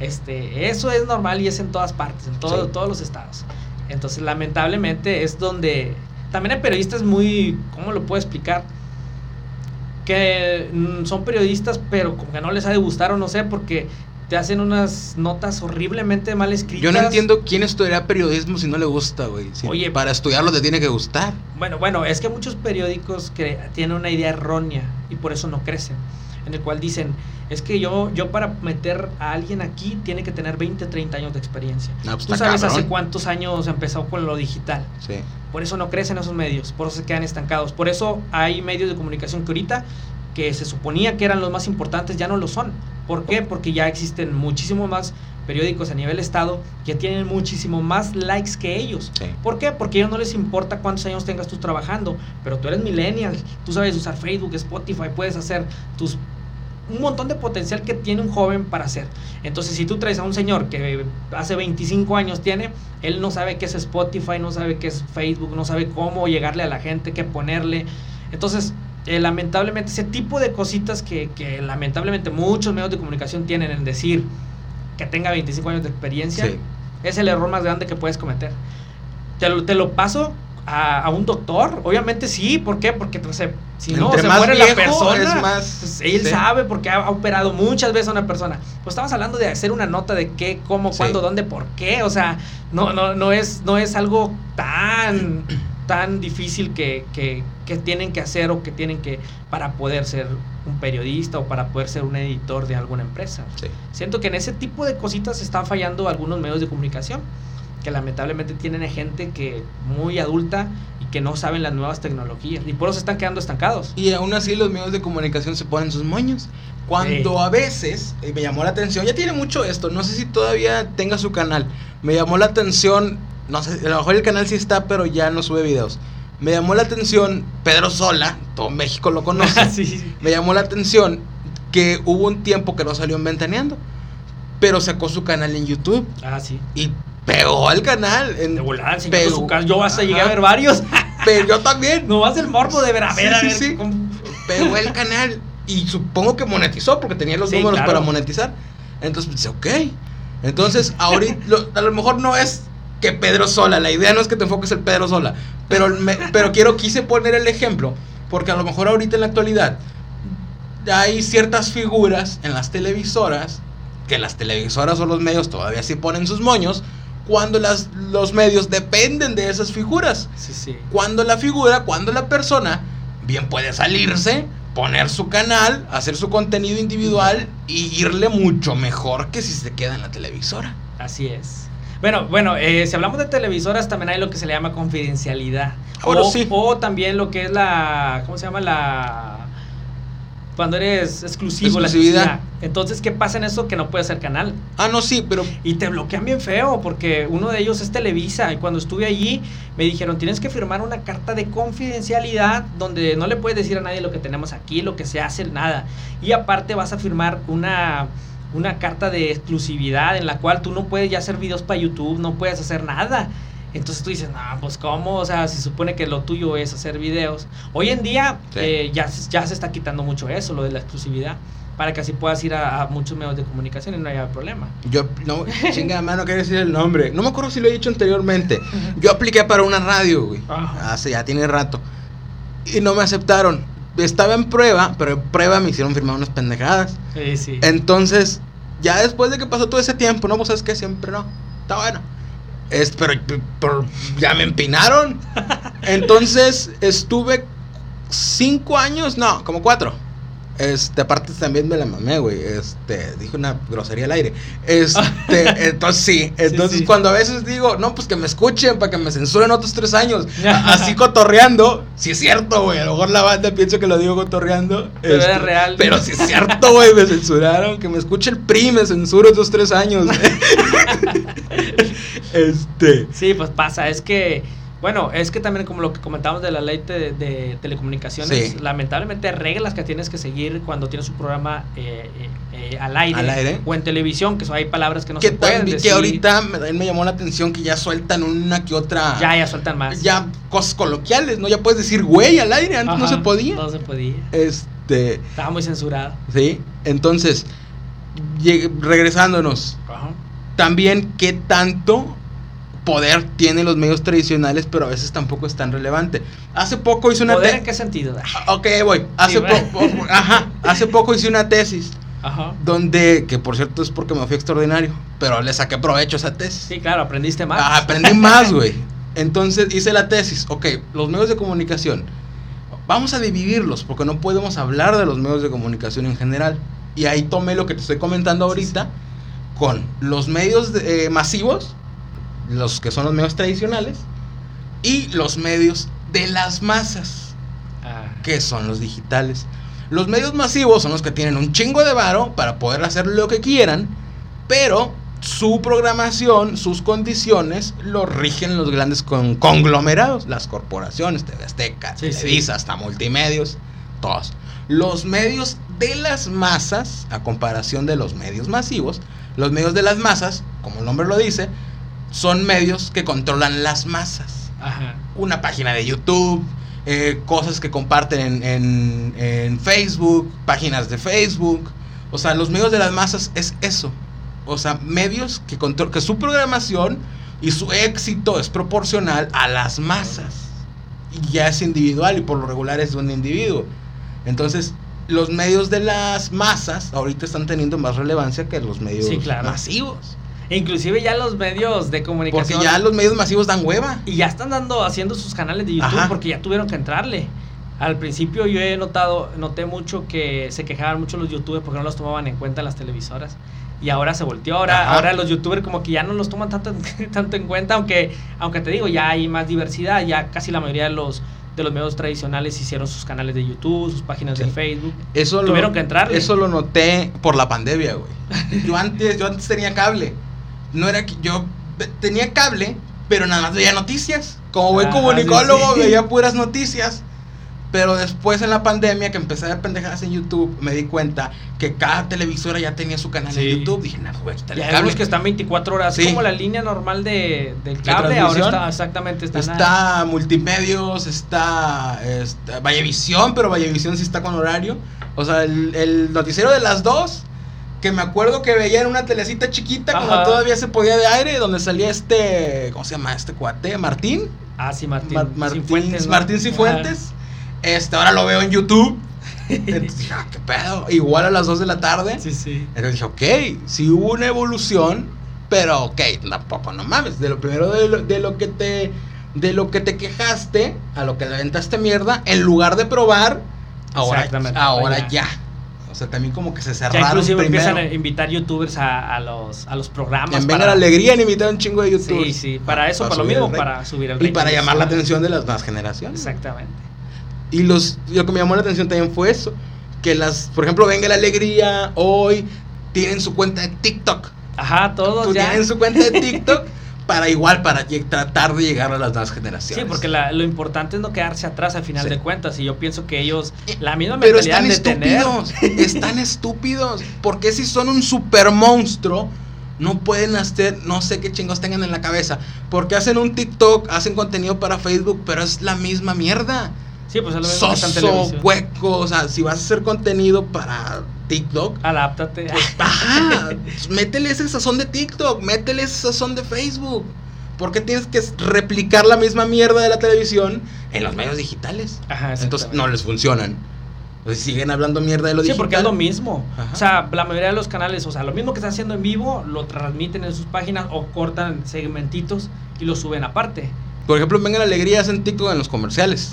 este, eso es normal y es en todas partes, en todo- Sí. todos los estados. Entonces, lamentablemente es donde también hay periodistas muy, ¿cómo lo puedo explicar? que mm, son periodistas, pero como que no les ha de gustar o no sé, porque te hacen unas notas horriblemente mal escritas. Yo no entiendo quién estudiará periodismo si no le gusta, güey. Si Oye. para estudiarlo te tiene que gustar. Bueno, bueno, es que muchos periódicos que tienen una idea errónea y por eso no crecen. En el cual dicen, es que yo, yo para meter a alguien aquí tiene que tener 20, 30 años de experiencia. No, pues Tú sabes hace cuántos años empezó con lo digital. Sí. Por eso no crecen esos medios, por eso se quedan estancados. Por eso hay medios de comunicación que ahorita, que se suponía que eran los más importantes, ya no lo son. ¿Por qué? Porque ya existen muchísimos más periódicos a nivel estado que tienen muchísimo más likes que ellos. Sí. ¿Por qué? Porque a ellos no les importa cuántos años tengas tú trabajando, pero tú eres millennial, tú sabes usar Facebook, Spotify, puedes hacer tus un montón de potencial que tiene un joven para hacer. Entonces, si tú traes a un señor que hace 25 años tiene, él no sabe qué es Spotify, no sabe qué es Facebook, no sabe cómo llegarle a la gente, qué ponerle. Entonces, eh, lamentablemente, ese tipo de cositas que, que lamentablemente muchos medios de comunicación tienen en decir que tenga 25 años de experiencia, Sí. es el error más grande que puedes cometer. Te lo, te lo paso a, a un doctor, obviamente sí, ¿por qué? Porque sé, si no se muere la persona, es más- pues, él sí. sabe porque ha, operado muchas veces a una persona. Pues estamos hablando de hacer una nota de qué, cómo, Sí. cuándo, dónde, por qué, o sea, no, no, no es, no es algo tan, tan difícil que, que, que tienen que hacer o que tienen que para poder ser un periodista o para poder ser un editor de alguna empresa. Sí. Siento que en ese tipo de cositas están fallando algunos medios de comunicación, que lamentablemente tienen gente que muy adulta y que no saben las nuevas tecnologías y por eso están quedando estancados. Y aún así los medios de comunicación se ponen sus moños. Cuando Sí. a veces eh, me llamó la atención, ya tiene mucho esto, no sé si todavía tenga su canal. Me llamó la atención, no sé, a lo mejor el canal sí está, pero ya no sube videos. Me llamó la atención Pedro Sola, todo México lo conoce. sí, sí. Me llamó la atención que hubo un tiempo que no salió en Ventaneando, pero sacó su canal en YouTube Ah, sí. y pegó al canal. En, De volada, enseñando pegó. su casa. Yo hasta llegué a ver varios. Pero yo también. no más el morbo de ver a Sí, ver, a sí, ver. sí. cómo- pegó el canal y supongo que monetizó porque tenía los números claro. para monetizar. Entonces dice, ok. Entonces, ahorita, lo- a lo mejor no es que Pedro Sola, la idea no es que te enfoques en Pedro Sola, pero, me- pero quiero, quise poner el ejemplo, porque a lo mejor ahorita en la actualidad hay ciertas figuras en las televisoras, que las televisoras o los medios todavía sí ponen sus moños, cuando las, los medios dependen de esas figuras Sí, sí. cuando la figura, cuando la persona bien puede salirse, poner su canal, hacer su contenido individual y irle mucho mejor que si se queda en la televisora. Así es. Bueno, bueno, eh, si hablamos de televisoras, también hay lo que se le llama confidencialidad. Bueno, o, sí. o también lo que es la. ¿Cómo se llama? La. Cuando eres exclusivo, la Exclusividad. exclusividad. Entonces, ¿qué pasa en eso? Que no puede ser canal. Ah, no, sí, pero Y te bloquean bien feo, porque uno de ellos es Televisa. Y cuando estuve allí, me dijeron: tienes que firmar una carta de confidencialidad donde no le puedes decir a nadie lo que tenemos aquí, lo que se hace, nada. Y aparte, vas a firmar una, una carta de exclusividad en la cual tú no puedes ya hacer videos para YouTube, no puedes hacer nada. Entonces tú dices, no, pues cómo, o sea, se supone que lo tuyo es hacer videos. Hoy en día Sí. eh, ya, se- ya se está quitando mucho eso, lo de la exclusividad, para que así puedas ir a, a muchos medios de comunicación y no haya problema. yo, no, chinga, mano, no quería decir el nombre. No me acuerdo si lo he dicho anteriormente. Yo apliqué para una radio, güey. Hace ya tiene rato. Y no me aceptaron. Estaba en prueba, pero en prueba me hicieron firmar unas pendejadas. Sí, sí. Entonces, ya después de que pasó todo ese tiempo, no, pues sabes que siempre no. Está bueno. Es, pero, pero ya me empinaron. Entonces, estuve cinco años, no, como cuatro. Este, aparte también me la mamé, güey. Este, dije una grosería al aire. Este, entonces sí. Entonces, sí. cuando a veces digo, no, pues que me escuchen para que me censuren otros tres años. Así cotorreando. Sí es cierto, güey. A lo mejor la banda pienso que lo digo cotorreando. Pero era Este, real. Pero sí es cierto, güey. Me censuraron. Que me escuche el PRI, me censuro estos tres años. este. Sí, pues pasa, es que, bueno, es que también como lo que comentamos de la ley de, de telecomunicaciones, Sí. lamentablemente reglas que tienes que seguir cuando tienes un programa eh, eh, eh, al, aire, Al aire. o en televisión, que son- hay palabras que no se pueden decir. que ahorita me, me llamó la atención que ya sueltan una que otra. Ya, ya sueltan más. ya cosas coloquiales, ¿no? Ya puedes decir güey al aire. Antes no se podía. No se podía. Este. Estaba muy censurado. Sí. Entonces, regresándonos. Ajá. También, ¿qué tanto poder tienen los medios tradicionales, pero a veces tampoco es tan relevante. Hace poco hice una ¿Poder te- en qué sentido? Ah, Ok, voy. Hace, Sí, va. po- po- ajá, hace poco hice una tesis Ajá. donde, que por cierto es porque me fui extraordinario, pero le saqué provecho a esa tesis. Sí, claro, aprendiste más. Ah, aprendí más, güey. Entonces hice la tesis. Ok, los medios de comunicación. Vamos a dividirlos porque no podemos hablar de los medios de comunicación en general. Y ahí tomé lo que te estoy comentando ahorita con los medios de- eh, masivos, los que son los medios tradicionales, y los medios de las masas, Ah, que son los digitales. Los medios masivos son los que tienen un chingo de varo para poder hacer lo que quieran, pero su programación, sus condiciones, lo rigen los grandes con- conglomerados, las corporaciones, TV Azteca, Sí, hasta multimedios, todos. Los medios de las masas, a comparación de los medios masivos, los medios de las masas, como el nombre lo dice, son medios que controlan las masas ajá. una página de YouTube, eh, cosas que comparten en, en- en Facebook, páginas de Facebook. O sea, los medios de las masas es eso. O sea, medios que, contro- que su programación y su éxito es proporcional a las masas. Y ya es individual y por lo regular es de un individuo. Entonces, los medios de las masas ahorita están teniendo más relevancia que los medios Sí, claro. masivos. Inclusive ya los medios de Porque comunicación. ya los medios masivos dan hueva. Y ya están dando, haciendo sus canales de YouTube Ajá. porque ya tuvieron que entrarle. Al principio yo he notado, noté mucho que se quejaban mucho los youtubers porque no los tomaban en cuenta las televisoras. Y ahora se volteó, ahora, Ajá. ahora los youtubers como que ya no los toman tanto, en- tanto en cuenta, aunque, aunque te digo, ya hay más diversidad, ya casi la mayoría de los, de los medios tradicionales hicieron sus canales de YouTube, sus páginas de. Facebook. Eso Tuvieron lo, que entrarle. Eso lo noté por la pandemia, güey. Yo antes, yo antes tenía cable. No era que yo tenía cable, pero nada más veía noticias. Como buen Ah, comunicólogo sí, sí. veía puras noticias. Pero después en la pandemia que empecé a ver pendejadas en YouTube, me di cuenta que cada televisora ya tenía su canal Sí. en YouTube. Dije, no, güey, quítale Ya cable. que están 24 horas, Sí. como la línea normal de, del cable, ahora está exactamente está, Está Multimedios, está, está Vallevisión, pero Vallevisión sí está con horario. O sea, el, el noticiero de las dos, que me acuerdo que veía en una telecita chiquita, Ajá. cuando todavía se podía de aire, donde salía este, ¿cómo se llama este cuate? Martín. Ah, sí, Martín. Mar- Martín Cifuentes, ¿no? Martín Cifuentes. Este, ahora lo veo en YouTube. Entonces dije, ah, qué pedo. Igual a las 2 de la tarde. Sí, sí. Entonces dije, ok, sí hubo una evolución, pero ok, tampoco, no mames. De lo primero de lo, de lo que te de lo que te quejaste a lo que le aventaste mierda, en lugar de probar, ahora ahora ya. O sea, también como que se Ya cerraron inclusive primero. empiezan a invitar youtubers a, a los, a los programas. En Venga la Alegría han invitado un chingo de YouTube. Sí, sí, para eso, para, lo mismo, para subir el Y rating. para llamar la atención de las nuevas generaciones. Exactamente. Y los, lo que me llamó la atención también fue eso. Que las, por ejemplo, Venga la Alegría, hoy tienen su cuenta de TikTok. Ajá, todos Tú ya. tienen su cuenta de TikTok para igual, para tratar de llegar a las nuevas generaciones. Sí, porque la- lo importante es no quedarse atrás al final Sí. de cuentas. Y yo pienso que ellos, Eh, la misma Pero mentalidad están de tener. estúpidos, están estúpidos. Porque si son un super monstruo, no pueden hacer, no sé qué chingos tengan en la cabeza. Porque hacen un TikTok, hacen contenido para Facebook, pero es la misma mierda. Sí, pues es lo mismo que Soso, televisión. hueco, o sea, si vas a hacer contenido para TikTok, Adáptate. pues ajá, métele ese sazón de TikTok, métele ese sazón de Facebook. ¿Por qué tienes que replicar la misma mierda de la televisión en los medios digitales? Ajá, Entonces no les funcionan. Entonces siguen hablando mierda de lo Sí, digital. porque es lo mismo. Ajá. O sea, la mayoría de los canales, o sea, lo mismo que están haciendo en vivo, lo transmiten en sus páginas o cortan segmentitos y lo suben aparte. Por ejemplo, Venga la Alegría hacen TikTok en los comerciales.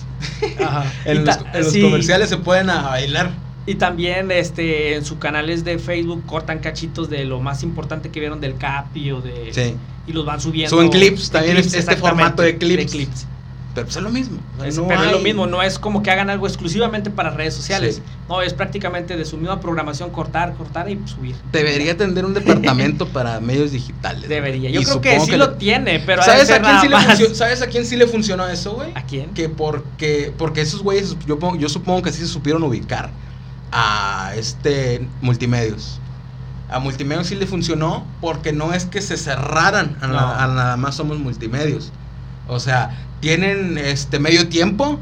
Ajá. En, los, ta- en los sí, comerciales se pueden a bailar. Y también este, en sus canales de Facebook cortan cachitos de lo más importante que vieron del Capi o de... Sí. Y los van subiendo. Suben clips, también este exactamente, formato de clips. De Pero pues es lo mismo. O sea, Es- no pero es lo mismo, no es como que hagan algo exclusivamente para redes sociales. Sí. No, es prácticamente de su misma programación cortar, cortar y subir. Debería tener un departamento para medios digitales. Debería. Y Yo creo que sí lo tiene, pero ¿Sabes a, quién sí le funcionó, ¿Sabes a quién sí le funcionó eso, güey? ¿A quién? Que porque, porque esos güeyes, yo, pongo- yo supongo que sí se supieron ubicar a este multimedios. A multimedios sí le funcionó porque no es que se cerraran a, No. nada, a nada más somos multimedios. O sea, tienen este medio tiempo,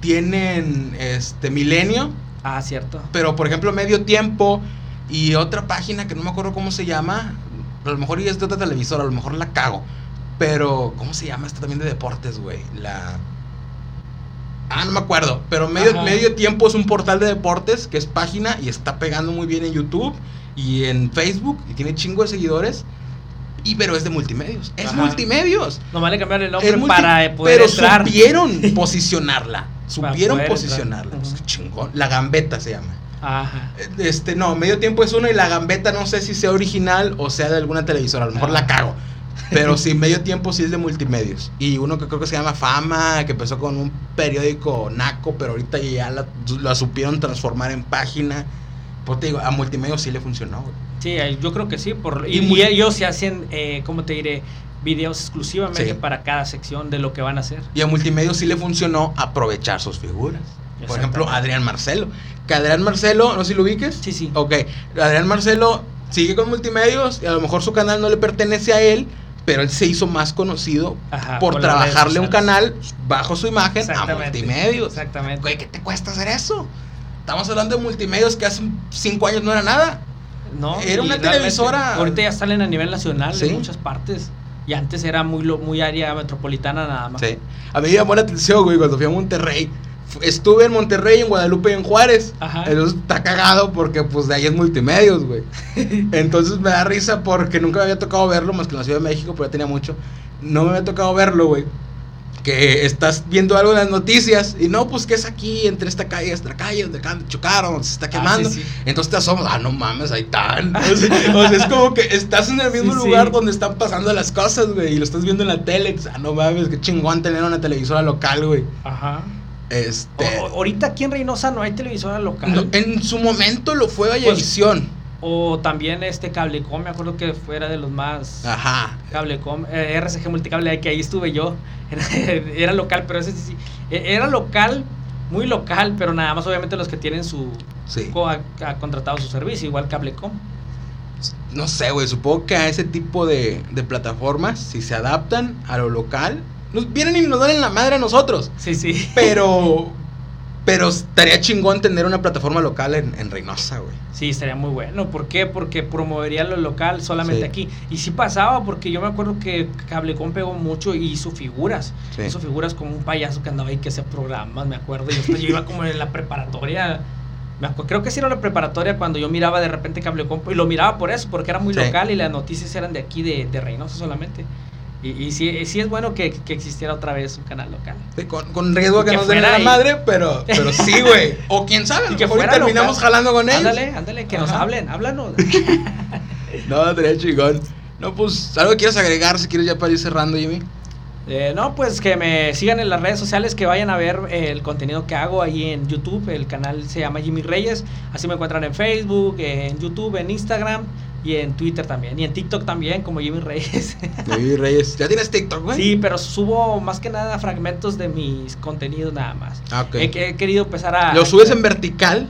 tienen este milenio, Ah, cierto. pero por ejemplo medio tiempo y otra página que no me acuerdo cómo se llama, a lo mejor es de otra televisora, a lo mejor la cago. Pero, ¿cómo se llama esta también de deportes, güey? La. Ah, no me acuerdo. Pero medio, Ajá. medio tiempo es un portal de deportes que es página y está pegando muy bien en YouTube y en Facebook y tiene chingo de seguidores. Y pero es de multimedios. Es Ajá. multimedios. Nomás le cambiaron el nombre para poder pero entrar. supieron posicionarla. Supieron posicionarla. Pues, qué chingón. La gambeta se llama. Ajá. Este, no, medio tiempo es uno y la gambeta no sé si sea original o sea de alguna televisora. A lo mejor Ah. la cago. Pero sí, medio tiempo sí es de multimedios. Y uno que creo que se llama Fama, que empezó con un periódico naco, pero ahorita ya la, la supieron transformar en página. Pues te digo, a multimedios sí le funcionó, güey. Sí, yo creo que sí. Por, Y y, muy- y ellos se hacen, eh, ¿cómo te diré? Videos exclusivamente Sí. para cada sección de lo que van a hacer. Y a multimedios sí le funcionó aprovechar sus figuras. Por ejemplo. Adrián Marcelo. Que Adrián Marcelo, no sé si lo ubiques. Sí, sí. Ok, Adrián Marcelo sigue con multimedios y a lo mejor su canal no le pertenece a él, pero él se hizo más conocido Ajá, por por trabajarle un canal bajo su imagen a multimedios. Exactamente. Güey, ¿qué te cuesta hacer eso? Estamos hablando de multimedios que hace cinco años no era nada. No, Era una televisora. Ahorita ya salen a nivel nacional Sí. en muchas partes. Y antes era muy, muy área metropolitana nada más. Sí. A mí me llamó la atención, güey, cuando fui a Monterrey. Estuve en Monterrey, en Guadalupe y en Juárez. Ajá. Entonces está cagado porque pues de ahí es multimedios, güey. Entonces me da risa porque nunca me había tocado verlo, más que en la Ciudad de México, pero ya tenía mucho. No me había tocado verlo, güey. Que estás viendo algo en las noticias y no, pues que es aquí, entre esta calle y esta calle, donde acaban de chocar, donde se está Ah, quemando. sí, sí. Entonces te asomas, ah, no mames, ahí están. O sea, o sea, es como que estás en el mismo Sí, lugar donde están pasando las cosas, güey, y lo estás viendo en la tele. Ah, no mames, qué chingón tener una televisora local, güey. Ajá. Este. O- ahorita aquí en Reynosa no hay televisora local. no, en su momento lo fue Vallevisión. O también este Cablecom, me acuerdo que fuera de los más. Ajá. Cablecom, eh, RCG Multicable, que ahí estuve yo. Era, local, pero ese sí, sí. E- Era local, muy local, pero nada más obviamente los que tienen su. Sí. ha, ha contratado su servicio, igual Cablecom. No sé, güey. Supongo que a ese tipo de, de plataformas, si se adaptan a lo local, nos vienen y nos dan en la madre a nosotros. Sí, sí. Pero. Pero estaría chingón tener una plataforma local en, en Reynosa, güey. Sí, estaría muy bueno. ¿Por qué? Porque promovería lo local solamente Sí. aquí. Y sí pasaba, porque yo me acuerdo que Cablecom pegó mucho y hizo figuras. Sí. Hizo figuras como un payaso que andaba ahí que hacía programas, me acuerdo. Yo, yo iba como en la preparatoria. Me acu- creo que sí era la preparatoria cuando yo miraba de repente Cablecom. Y lo miraba por eso, porque era muy Sí. local y las noticias eran de aquí, de, de Reynosa solamente. Y, y sí, sí es bueno que, que existiera otra vez un canal local. Sí, con, con riesgo que, que nos den en la y- madre, pero, pero sí, güey. O quién sabe, Y que fuera terminamos local. jalando con ellos. Ándale, ándale, que nos hablen, háblanos. No, estaría chingón. No, pues, algo que quieras agregar si quieres ya para ir cerrando, Jimmy. Eh, no, pues que me sigan en las redes sociales, que vayan a ver eh, el contenido que hago ahí en YouTube. El canal se llama Jimmy Reyes. Así me encuentran en Facebook, en YouTube, en Instagram y en Twitter también. Y en TikTok también, como Jimmy Reyes. Jimmy Reyes. ¿Ya tienes TikTok, güey? sí, pero subo más que nada fragmentos de mis contenidos nada más. Ah, ok. He, he querido empezar a... ¿Lo subes en vertical?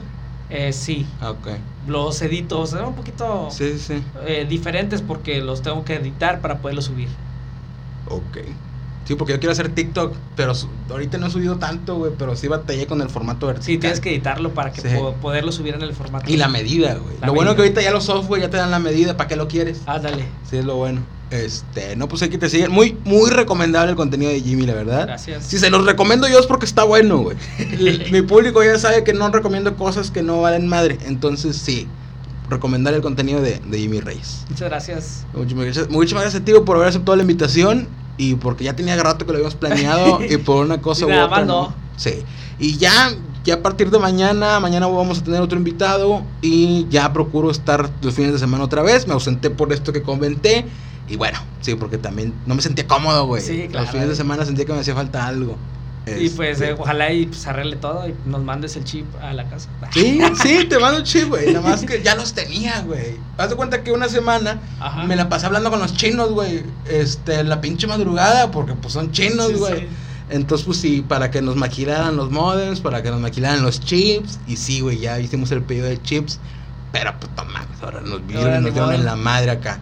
Eh, sí, Ah, ok. los edito, o sea, un poquito Sí, sí, sí. eh, diferentes porque los tengo que editar para poderlos subir. Ok. Sí, porque yo quiero hacer TikTok, pero ahorita no he subido tanto, güey, pero sí batallé con el formato vertical. Sí, tienes que editarlo para que Sí. po- poderlo subir en el formato. Y la medida, güey. Lo bueno medida. que ahorita ya los software ya te dan la medida, ¿para qué lo quieres? Ah, dale. Sí, es lo bueno. Este, no, pues hay que te siguen. Muy, muy recomendable el contenido de Jimmy, la verdad. Gracias. Si se los recomiendo yo es porque está bueno, güey. Mi público ya sabe que no recomiendo cosas que no valen madre. Entonces, sí, recomendar el contenido de, de Jimmy Reyes. Muchas gracias. Muchísimas gracias, muchísimas gracias, tío, por haber aceptado la invitación y porque ya tenía rato que lo habíamos planeado y por una cosa Y u nada otra. más no. Sí. Y ya, ya a partir de mañana, mañana vamos a tener otro invitado y ya procuro estar los fines de semana otra vez. Me ausenté por esto que comenté. Y bueno, sí, porque también no me sentía cómodo, güey. Sí, claro. Los fines de semana sentía que me hacía falta algo. Y pues Este, eh, ojalá y pues, arregle todo y nos mandes el chip a la casa. Sí, sí, te mando un chip, güey. Nada más que ya los tenía, güey. Haz de cuenta que una semana Ajá. me la pasé hablando con los chinos, güey. Este, la pinche madrugada, porque pues son chinos, güey. sí. Entonces, pues sí, para que nos maquilaran los modems, para que nos maquilaran los chips. Y sí, güey, ya hicimos el pedido de chips. Pero pues mames, ahora nos vieron y nos dieron en la madre acá.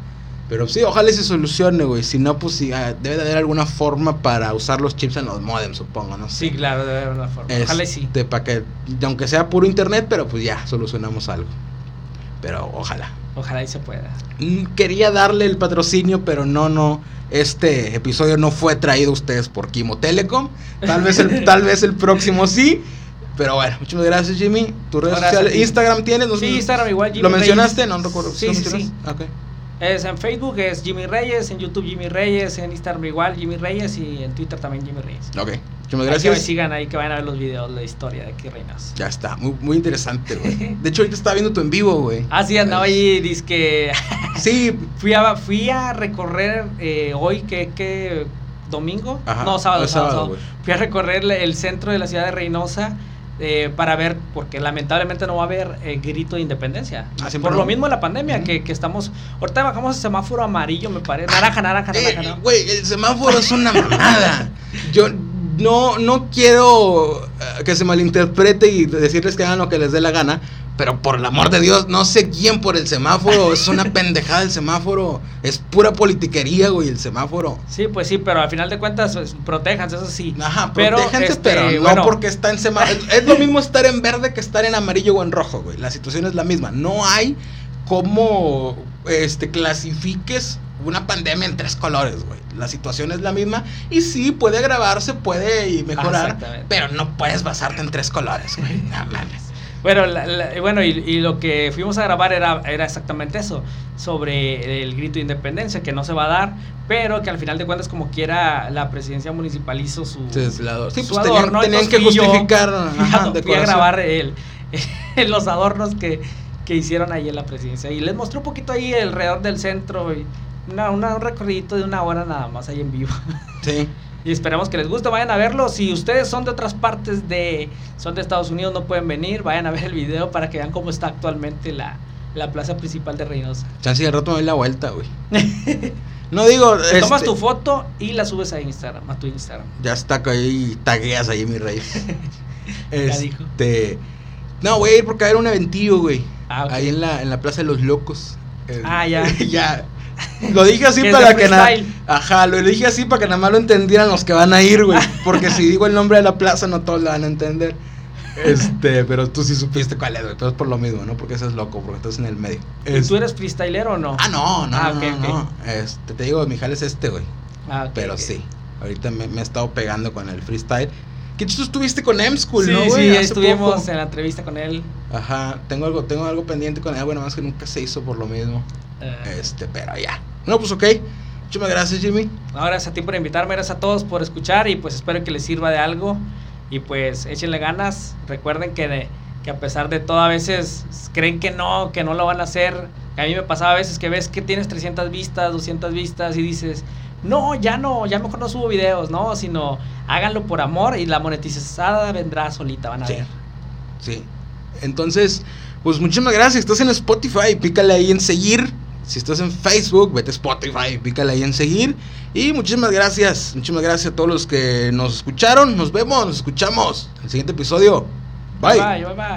Pero sí, ojalá se solucione, güey. Si no, pues sí, ah, debe de haber alguna forma para usar los chips en los modems, supongo, no sé. Sí, claro, debe haber una forma. Ojalá y sí. Este, para que, aunque sea puro internet, pero pues ya solucionamos algo. Pero ojalá. Ojalá y se pueda. Quería darle el patrocinio, pero no, no. Este episodio no fue traído a ustedes por Kimo Telecom. Tal vez el, tal vez el próximo sí. Pero bueno, muchas gracias, Jimmy. ¿Tus redes Gracias sociales? ¿Instagram tienes? No Sí, Instagram igual, Jimmy ¿Lo mencionaste? No recuerdo. Sí, ¿Lo sí, sí. Ok. Es en Facebook es Jimmy Reyes, en YouTube Jimmy Reyes, en Instagram igual Jimmy Reyes y en Twitter también Jimmy Reyes. Ok. Muchas Hay Que me gracias. sigan ahí, que vayan a ver los videos, la historia de aquí Reinas. Ya está, muy, muy interesante, güey. De hecho, ahorita estaba viendo tu en vivo, güey. Ah, sí, andaba ahí, que Sí, fui a, fui a recorrer eh, hoy, que, que domingo, Ajá, no, sábado, sábado, sábado, sábado. Fui a recorrer el centro de la ciudad de Reynosa eh, para ver, porque lamentablemente no va a haber eh, grito de independencia. Ah, Por lo mismo de la pandemia, que, que estamos, ahorita bajamos el semáforo amarillo, me parece, naranja, naranja, Eh, naranja. ¿no? Güey, el semáforo es una mamada. Yo no, no quiero eh, que se malinterprete y decirles que hagan lo que les dé la gana, pero por el amor de Dios, no sé quién por el semáforo. Es una pendejada el semáforo. Es pura politiquería, güey, el semáforo. Sí, pues sí, pero al final de cuentas, pues, protéjanse, eso sí. Ajá, Pero, protéjanse, este, pero no bueno. porque está en semáforo. Es lo mismo estar en verde que estar en amarillo o en rojo, güey. La situación es la misma. No hay cómo este, clasifiques una pandemia en tres colores, güey. La situación es la misma y sí, puede agravarse, puede y mejorar, Exactamente. pero no puedes basarte en tres colores, güey. No mames. Bueno, la- la- bueno y, y lo que fuimos a grabar era, era exactamente eso, sobre el grito de independencia, que no se va a dar, pero que al final de cuentas, como quiera, la presidencia municipal hizo su, Sí, su pues tenían, adorno, tenían que entonces fui yo, justificar fui a- ajá, fui a decoración. grabar el, los adornos que, que hicieron ahí en la presidencia. Y les mostré un poquito ahí alrededor del centro, y una, una- un recorrido de una hora nada más ahí en vivo. Sí. Y esperamos que les guste, vayan a verlo. Si ustedes son de otras partes de, son de Estados Unidos, no pueden venir, vayan a ver el video para que vean cómo está actualmente la, la plaza principal de Reynosa. Chance de rato me doy la vuelta, güey. No digo. Te Tomas este, tu foto y la subes a Instagram, a tu Instagram. Ya está ahí, tagueas ahí, mi rey. Ya dijo. este. No, voy a ir porque va a haber un eventillo, güey. Ah, ok. Ahí en la, en la Plaza de los Locos. El- Ah, ya. ya. Lo dije así Que para que nada. Ajá, lo dije así para que nada más lo entendieran los que van a ir, güey. Porque si digo el nombre de la plaza, no todos lo van a entender. Este, pero tú sí supiste cuál es, güey. Pero es por lo mismo, ¿no? Porque eso es loco, porque estás en el medio. ¿Y tú eres freestylero o no? Ah, no, no, Ah, no, no. Este, te digo, mi jale es este, güey. Ah, ok, Pero sí, ahorita me, me he estado pegando con el freestyle. Que tú estuviste con M-School, Sí, ¿no, sí, güey? Hace estuvimos poco. en la entrevista con él. Ajá, tengo algo, tengo algo pendiente con él, bueno, más que nunca se hizo por lo mismo. Eh, Este, pero ya. No, pues ok. Muchas gracias, Jimmy. no, gracias a ti por invitarme, gracias a todos por escuchar y pues espero que les sirva de algo. Y pues échenle ganas. Recuerden que, de- que a pesar de todo, a veces creen que no, que no lo van a hacer. A mí me pasaba a veces que ves que tienes 300 vistas, 200 vistas y dices, no, ya no, ya mejor no subo videos, no, sino háganlo por amor y la monetizada vendrá solita, van a Sí. ver. Sí. Entonces, pues muchísimas gracias. Estás en Spotify, pícale ahí en seguir. Si estás en Facebook, vete a Spotify, pícale ahí en seguir. Y muchísimas gracias. Muchísimas gracias a todos los que nos escucharon. Nos vemos, nos escuchamos en el siguiente episodio. Bye. Bye, bye, bye.